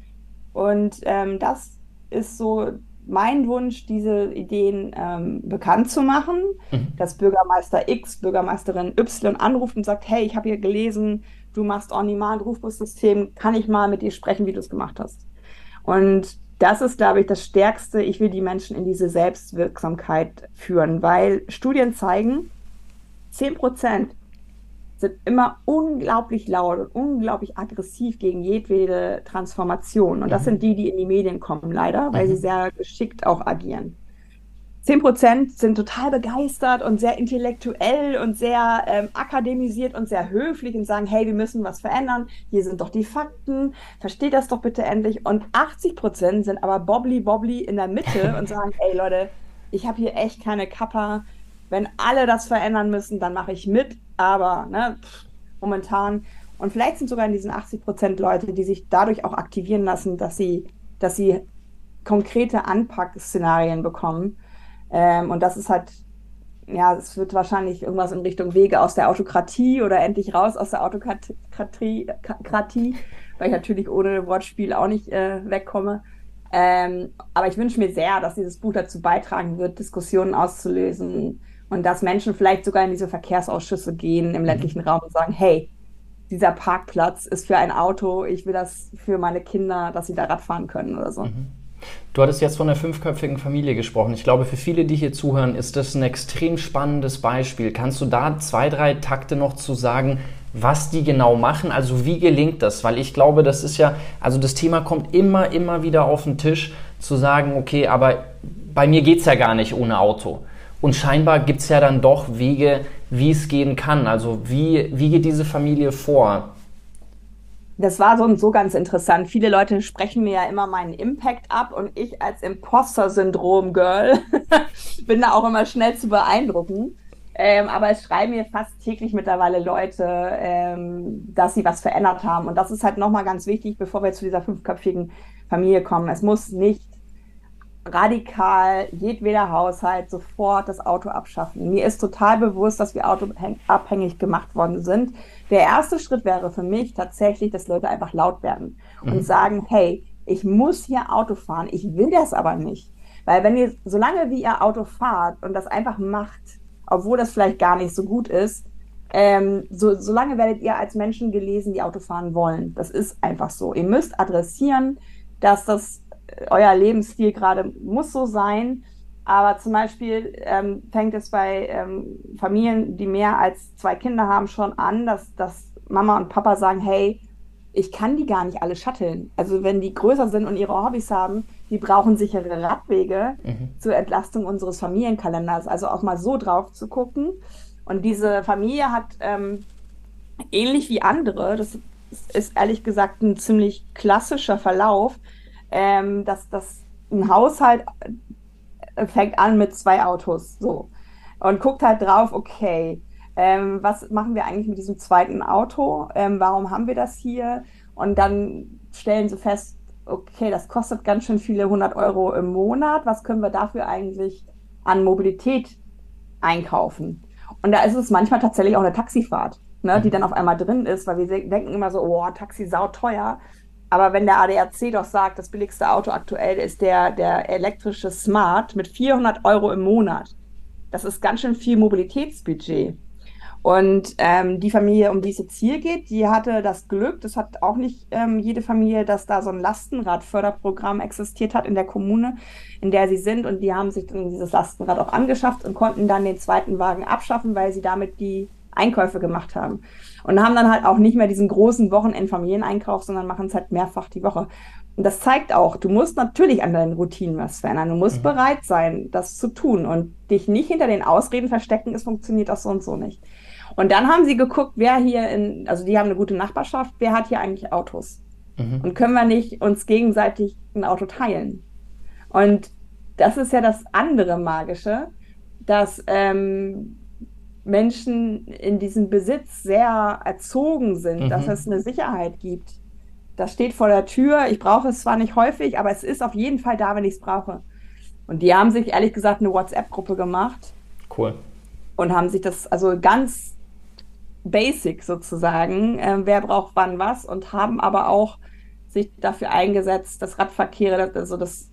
Und ähm, das ist so mein Wunsch, diese Ideen ähm, bekannt zu machen, mhm. dass Bürgermeister X, Bürgermeisterin Y anruft und sagt, hey, ich habe hier gelesen, du machst On-Demand-Rufbussystem, kann ich mal mit dir sprechen, wie du es gemacht hast. Und das ist, glaube ich, das Stärkste. Ich will die Menschen in diese Selbstwirksamkeit führen, weil Studien zeigen, 10 Prozent sind immer unglaublich laut und unglaublich aggressiv gegen jedwede Transformation. Und das mhm. sind die, die in die Medien kommen, leider, weil mhm. sie sehr geschickt auch agieren. 10% sind total begeistert und sehr intellektuell und sehr ähm, akademisiert und sehr höflich und sagen, hey, wir müssen was verändern. Hier sind doch die Fakten. Versteht das doch bitte endlich. Und 80% sind aber bobbly bobbly in der Mitte (laughs) und sagen, ey Leute, ich habe hier echt keine Kappa. Wenn alle das verändern müssen, dann mache ich mit. Aber ne, pff, momentan und vielleicht sind sogar in diesen 80% Leute, die sich dadurch auch aktivieren lassen, dass sie, dass sie konkrete Anpackszenarien bekommen ähm, und das ist halt, ja, es wird wahrscheinlich irgendwas in Richtung Wege aus der Autokratie oder endlich raus aus der Autokratie, weil ich natürlich ohne Wortspiel auch nicht äh, wegkomme. Ähm, aber ich wünsche mir sehr, dass dieses Buch dazu beitragen wird, Diskussionen auszulösen und dass Menschen vielleicht sogar in diese Verkehrsausschüsse gehen im ländlichen mhm. Raum und sagen, hey, dieser Parkplatz ist für ein Auto, ich will das für meine Kinder, dass sie da Rad fahren können oder so. Mhm. Du hattest jetzt von der fünfköpfigen Familie gesprochen. Ich glaube, für viele, die hier zuhören, ist das ein extrem spannendes Beispiel. Kannst du da zwei, drei Takte noch zu sagen, was die genau machen? Also wie gelingt das? Weil ich glaube, das ist ja, also das Thema kommt immer, immer wieder auf den Tisch, zu sagen, okay, aber bei mir geht es ja gar nicht ohne Auto. Und scheinbar gibt es ja dann doch Wege, wie es gehen kann. Also wie, wie geht diese Familie vor? Das war so und so ganz interessant. Viele Leute sprechen mir ja immer meinen Impact ab und ich als Imposter-Syndrom-Girl (laughs) bin da auch immer schnell zu beeindrucken. Ähm, aber es schreiben mir fast täglich mittlerweile Leute, ähm, dass sie was verändert haben. Und das ist halt nochmal ganz wichtig, bevor wir zu dieser fünfköpfigen Familie kommen. Es muss nicht radikal jedweder Haushalt sofort das Auto abschaffen. Mir ist total bewusst, dass wir autoabhängig gemacht worden sind. Der erste Schritt wäre für mich tatsächlich, dass Leute einfach laut werden und mhm. sagen, hey, ich muss hier Auto fahren, ich will das aber nicht. Weil wenn ihr, solange wie ihr Auto fahrt und das einfach macht, obwohl das vielleicht gar nicht so gut ist, ähm, so, solange werdet ihr als Menschen gelesen, die Auto fahren wollen. Das ist einfach so. Ihr müsst adressieren, dass das euer Lebensstil gerade muss so sein. Aber zum Beispiel ähm, fängt es bei ähm, Familien, die mehr als zwei Kinder haben, schon an, dass, dass Mama und Papa sagen, hey, ich kann die gar nicht alle shutteln. Also wenn die größer sind und ihre Hobbys haben, die brauchen sichere Radwege mhm. zur Entlastung unseres Familienkalenders. Also auch mal so drauf zu gucken. Und diese Familie hat ähm, ähnlich wie andere, das ist ehrlich gesagt ein ziemlich klassischer Verlauf, ähm, dass das ein Haushalt äh, fängt an mit zwei Autos, so. Und guckt halt drauf, okay, Ähm, was machen wir eigentlich mit diesem zweiten Auto? Ähm, warum haben wir das hier? Und dann stellen sie fest, okay, das kostet ganz schön viele 100 Euro im Monat. Was können wir dafür eigentlich an Mobilität einkaufen? Und da ist es manchmal tatsächlich auch eine Taxifahrt, ne, die mhm. dann auf einmal drin ist, weil wir denken immer so, oh, Taxi sau teuer. Aber wenn der ADAC doch sagt, das billigste Auto aktuell ist der, der elektrische Smart mit 400 Euro im Monat, das ist ganz schön viel Mobilitätsbudget. Und ähm, die Familie, um die es jetzt hier geht, die hatte das Glück, das hat auch nicht ähm, jede Familie, dass da so ein Lastenradförderprogramm existiert hat in der Kommune, in der sie sind. Und die haben sich dann dieses Lastenrad auch angeschafft und konnten dann den zweiten Wagen abschaffen, weil sie damit die Einkäufe gemacht haben. Und haben dann halt auch nicht mehr diesen großen Wochenend-Familieneinkauf, sondern machen es halt mehrfach die Woche. Und das zeigt auch, du musst natürlich an deinen Routinen was verändern. Du musst mhm. bereit sein, das zu tun und dich nicht hinter den Ausreden verstecken, es funktioniert auch so und so nicht. Und dann haben sie geguckt, wer hier in, also die haben eine gute Nachbarschaft, wer hat hier eigentlich Autos? Mhm. Und können wir nicht uns gegenseitig ein Auto teilen? Und das ist ja das andere Magische, dass ähm, Menschen in diesem Besitz sehr erzogen sind, mhm. dass es eine Sicherheit gibt. Das steht vor der Tür. Ich brauche es zwar nicht häufig, aber es ist auf jeden Fall da, wenn ich es brauche. Und die haben sich ehrlich gesagt eine WhatsApp-Gruppe gemacht. Cool. Und haben sich das also ganz basic sozusagen, äh, wer braucht wann was und haben aber auch sich dafür eingesetzt, dass Radverkehre, also dass,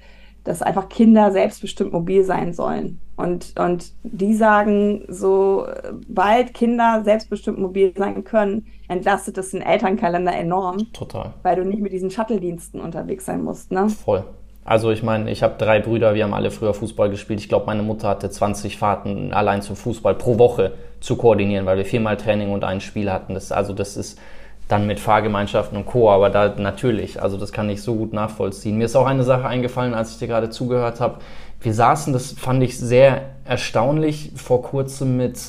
dass einfach Kinder selbstbestimmt mobil sein sollen. Und, und die sagen, sobald Kinder selbstbestimmt mobil sein können, entlastet das den Elternkalender enorm. Total. Weil du nicht mit diesen Shuttle-Diensten unterwegs sein musst. Ne? Voll. Also ich meine, ich habe drei Brüder, wir haben alle früher Fußball gespielt. Ich glaube, meine Mutter hatte 20 Fahrten allein zum Fußball pro Woche zu koordinieren, weil wir viermal Training und ein Spiel hatten. Das, also das ist dann mit Fahrgemeinschaften und Co. Aber da natürlich, also das kann ich so gut nachvollziehen. Mir ist auch eine Sache eingefallen, als ich dir gerade zugehört habe. Wir saßen, das fand ich sehr erstaunlich, vor kurzem mit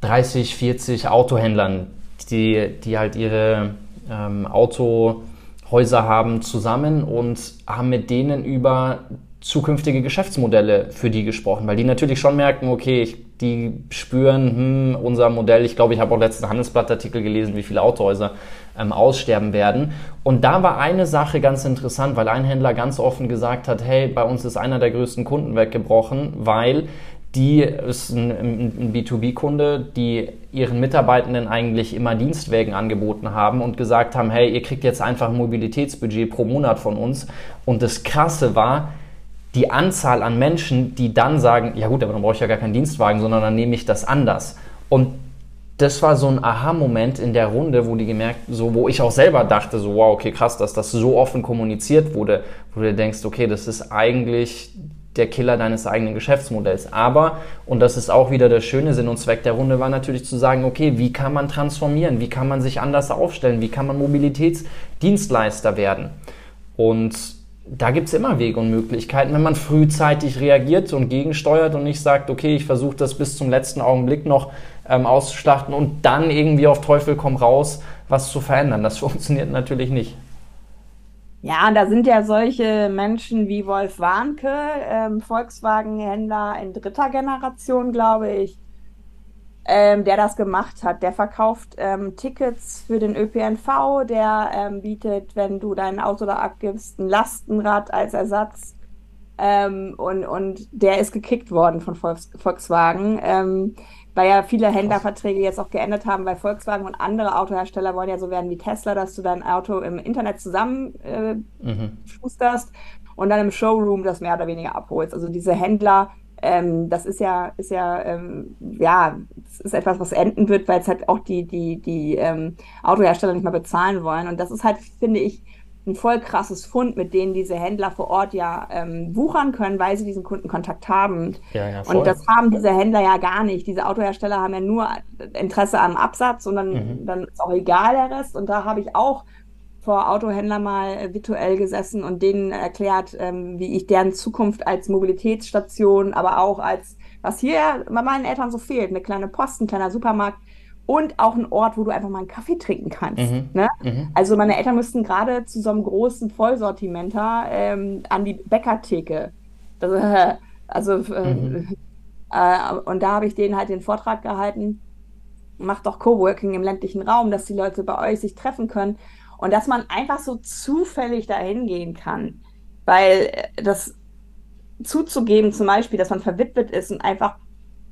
30, 40 Autohändlern, die, die halt ihre ähm, Auto Häuser haben zusammen und haben mit denen über zukünftige Geschäftsmodelle für die gesprochen, weil die natürlich schon merken, okay, ich, die spüren, hm, unser Modell, ich glaube, ich habe auch letzten Handelsblattartikel gelesen, wie viele Autohäuser ähm, aussterben werden. Und da war eine Sache ganz interessant, weil ein Händler ganz offen gesagt hat, hey, bei uns ist einer der größten Kunden weggebrochen, weil die ist ein, ein B2B-Kunde, die ihren Mitarbeitenden eigentlich immer Dienstwägen angeboten haben und gesagt haben, hey, ihr kriegt jetzt einfach ein Mobilitätsbudget pro Monat von uns. Und das Krasse war, die Anzahl an Menschen, die dann sagen, ja gut, aber dann brauche ich ja gar keinen Dienstwagen, sondern dann nehme ich das anders. Und das war so ein Aha-Moment in der Runde, wo die gemerkt, so, wo ich auch selber dachte, so, wow, okay, krass, dass das so offen kommuniziert wurde, wo du denkst, okay, das ist eigentlich der Killer deines eigenen Geschäftsmodells. Aber, und das ist auch wieder der schöne Sinn und Zweck der Runde, war natürlich zu sagen, okay, wie kann man transformieren? Wie kann man sich anders aufstellen? Wie kann man Mobilitätsdienstleister werden? Und da gibt es immer Wege und Möglichkeiten, wenn man frühzeitig reagiert und gegensteuert und nicht sagt, okay, ich versuche das bis zum letzten Augenblick noch ähm, auszuschlachten und dann irgendwie auf Teufel komm raus was zu verändern. Das (laughs) funktioniert natürlich nicht. Ja, und da sind ja solche Menschen wie Wolf Warnke, ähm, Volkswagen-Händler in dritter Generation, glaube ich, ähm, der das gemacht hat. Der verkauft ähm, Tickets für den ÖPNV, der ähm, bietet, wenn du dein Auto da abgibst, ein Lastenrad als Ersatz. Ähm, und, und der ist gekickt worden von Volks Volkswagen. Ähm, weil ja viele Händlerverträge jetzt auch geändert haben, weil Volkswagen und andere Autohersteller wollen ja so werden wie Tesla, dass du dein Auto im Internet zusammen äh, mhm. und dann im Showroom das mehr oder weniger abholst. Also diese Händler, ähm, das ist ja, ist ja, ähm, ja, das ist etwas, was enden wird, weil es halt auch die, die, die ähm, Autohersteller nicht mehr bezahlen wollen. Und das ist halt, finde ich, ein voll krasses Fund, mit denen diese Händler vor Ort ja ähm, wuchern können, weil sie diesen Kundenkontakt haben. Ja, ja, und das haben diese Händler ja gar nicht. Diese Autohersteller haben ja nur Interesse am Absatz und dann, mhm. dann ist auch egal der Rest. Und da habe ich auch vor Autohändlern mal äh, virtuell gesessen und denen erklärt, ähm, wie ich deren Zukunft als Mobilitätsstation, aber auch als, was hier bei meinen Eltern so fehlt, eine kleine Post, ein kleiner Supermarkt, und auch ein Ort, wo du einfach mal einen Kaffee trinken kannst. Mhm. Ne? Mhm. Also meine Eltern müssten gerade zu so einem großen Vollsortimenter ähm, an die Bäckertheke. Das, äh, (laughs) also äh, mhm. äh, und da habe ich denen halt den Vortrag gehalten macht doch Coworking im ländlichen Raum, dass die Leute bei euch sich treffen können und dass man einfach so zufällig dahin gehen kann. Weil äh, das zuzugeben, zum Beispiel, dass man verwitwet ist und einfach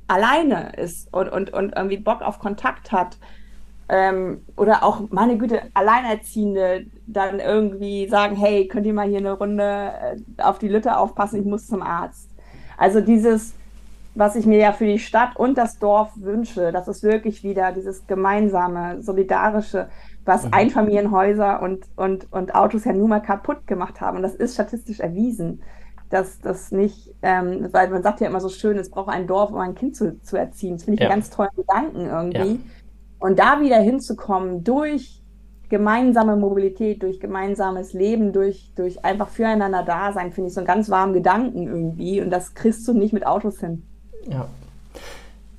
alleine ist und, und, und irgendwie Bock auf Kontakt hat. Ähm, oder auch, meine Güte, Alleinerziehende dann irgendwie sagen, hey, könnt ihr mal hier eine Runde äh, auf die Lütte aufpassen, ich muss zum Arzt. Also dieses, was ich mir ja für die Stadt und das Dorf wünsche, das ist wirklich wieder dieses gemeinsame, solidarische, was mhm. Einfamilienhäuser und, und, und Autos ja nun mal kaputt gemacht haben. Und das ist statistisch erwiesen, dass das nicht, ähm, weil man sagt ja immer so schön, es braucht ein Dorf, um ein Kind zu, zu erziehen. Das finde ich ja. einen ganz tollen Gedanken irgendwie. Ja. Und da wieder hinzukommen durch gemeinsame Mobilität, durch gemeinsames Leben, durch, durch einfach füreinander da sein, finde ich so einen ganz warmen Gedanken irgendwie. Und das kriegst du nicht mit Autos hin. Ja.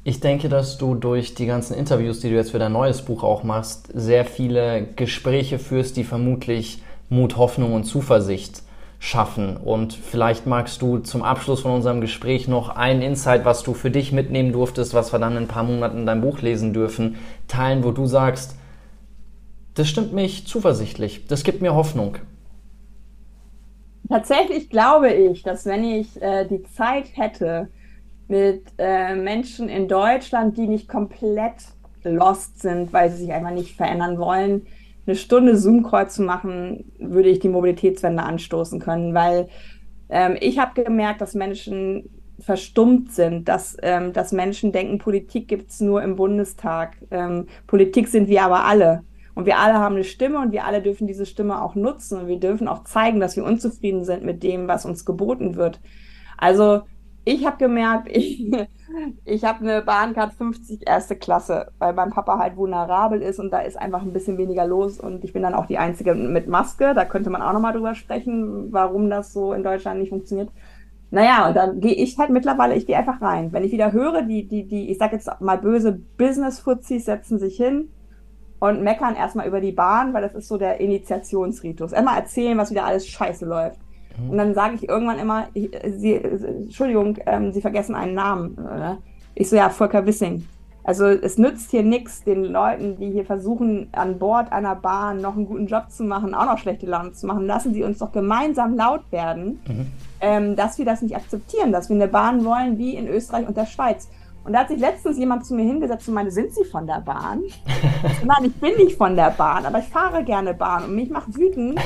Ich denke, dass du durch die ganzen Interviews, die du jetzt für dein neues Buch auch machst, sehr viele Gespräche führst, die vermutlich Mut, Hoffnung und Zuversicht schaffen. Und vielleicht magst du zum Abschluss von unserem Gespräch noch ein Insight, was du für dich mitnehmen durftest, was wir dann in ein paar Monaten in deinem Buch lesen dürfen, teilen, wo du sagst, das stimmt mich zuversichtlich, das gibt mir Hoffnung. Tatsächlich glaube ich, dass wenn ich äh, die Zeit hätte, mit äh, Menschen in Deutschland, die nicht komplett lost sind, weil sie sich einfach nicht verändern wollen, eine Stunde Zoom-Call zu machen, würde ich die Mobilitätswende anstoßen können, weil ähm, ich habe gemerkt, dass Menschen verstummt sind, dass, ähm, dass Menschen denken, Politik gibt es nur im Bundestag. Ähm, Politik sind wir aber alle. Und wir alle haben eine Stimme und wir alle dürfen diese Stimme auch nutzen und wir dürfen auch zeigen, dass wir unzufrieden sind mit dem, was uns geboten wird. Also ich habe gemerkt, (laughs) ich, ich habe eine Bahncard 50 erste Klasse, weil mein Papa halt vulnerabel ist und da ist einfach ein bisschen weniger los und ich bin dann auch die Einzige mit Maske. Da könnte man auch nochmal drüber sprechen, warum das so in Deutschland nicht funktioniert. Naja, und dann gehe ich halt mittlerweile, ich gehe einfach rein. Wenn ich wieder höre, die, die, die, ich sag jetzt mal böse Business-Fuzis setzen sich hin und meckern erstmal über die Bahn, weil das ist so der Initiationsritus. Immer erzählen, was wieder alles scheiße läuft. Und dann sage ich irgendwann immer, ich, Sie, Entschuldigung, ähm, Sie vergessen einen Namen. Oder? Ich so, ja, Volker Wissing. Also es nützt hier nichts, den Leuten, die hier versuchen, an Bord einer Bahn noch einen guten Job zu machen, auch noch schlechte Laune zu machen. Lassen Sie uns doch gemeinsam laut werden, mhm. ähm, dass wir das nicht akzeptieren, dass wir eine Bahn wollen wie in Österreich und der Schweiz. Und da hat sich letztens jemand zu mir hingesetzt und meinte, sind Sie von der Bahn? Nein, ich bin nicht von der Bahn, aber ich fahre gerne Bahn. Und mich macht wütend,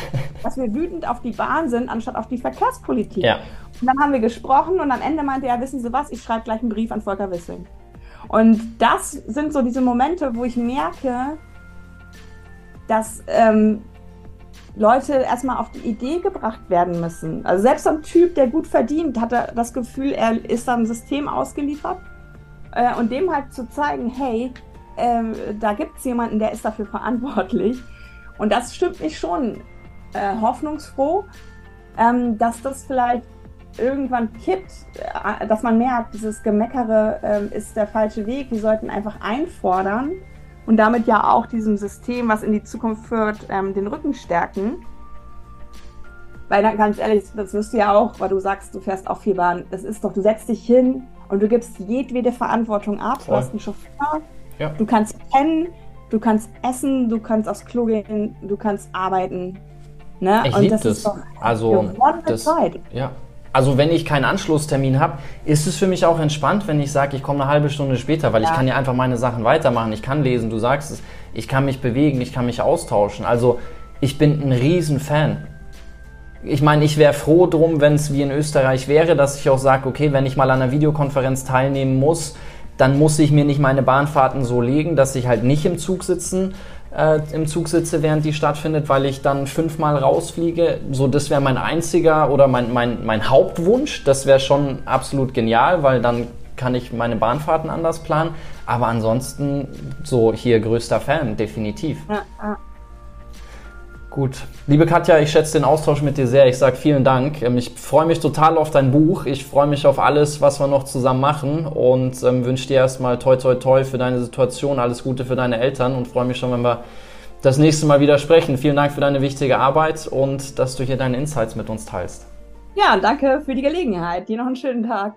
dass wir wütend auf die Bahn sind, anstatt auf die Verkehrspolitik. Ja. Und dann haben wir gesprochen und am Ende meinte er, wissen Sie was, ich schreibe gleich einen Brief an Volker Wissing. Und das sind so diese Momente, wo ich merke, dass ähm, Leute erstmal auf die Idee gebracht werden müssen. Also selbst ein Typ, der gut verdient, hat das Gefühl, er ist einem System ausgeliefert äh, und dem halt zu zeigen, hey, äh, da gibt es jemanden, der ist dafür verantwortlich. Und das stimmt mich schon äh, hoffnungsfroh, ähm, dass das vielleicht irgendwann kippt, äh, dass man merkt, dieses Gemeckere ähm, ist der falsche Weg. Wir sollten einfach einfordern und damit ja auch diesem System, was in die Zukunft führt, ähm, den Rücken stärken. Weil ganz ehrlich, das wirst du ja auch, weil du sagst, du fährst auch viel Bahn. Das ist doch, du setzt dich hin, und du gibst jedwede Verantwortung ab. Voll. Du hast einen Chauffeur, ja. du kannst pennen, du kannst essen, du kannst aufs Klo gehen, du kannst arbeiten. Ne? Ich liebe das. also, das, Zeit. Ja. Also wenn ich keinen Anschlusstermin habe, ist es für mich auch entspannt, wenn ich sage, ich komme eine halbe Stunde später, weil ja. ich kann ja einfach meine Sachen weitermachen. Ich kann lesen, du sagst es, ich kann mich bewegen, ich kann mich austauschen. Also ich bin ein Riesenfan ich meine, ich wäre froh drum, wenn es wie in Österreich wäre, dass ich auch sage, okay, wenn ich mal an einer Videokonferenz teilnehmen muss, dann muss ich mir nicht meine Bahnfahrten so legen, dass ich halt nicht im Zug sitzen, äh, im Zug sitze, während die stattfindet, weil ich dann fünfmal rausfliege. So, das wäre mein einziger oder mein, mein, mein Hauptwunsch. Das wäre schon absolut genial, weil dann kann ich meine Bahnfahrten anders planen. Aber ansonsten so hier größter Fan, definitiv. Ja, ja. Gut. Liebe Katja, ich schätze den Austausch mit dir sehr. Ich sage vielen Dank. Ähm, ich freue mich total auf dein Buch. Ich freue mich auf alles, was wir noch zusammen machen und ähm, wünsche dir erstmal toi toi toi für deine Situation, alles Gute für deine Eltern und freue mich schon, wenn wir das nächste Mal wieder sprechen. Vielen Dank für deine wichtige Arbeit und dass du hier deine Insights mit uns teilst. Ja, danke für die Gelegenheit. Dir noch einen schönen Tag.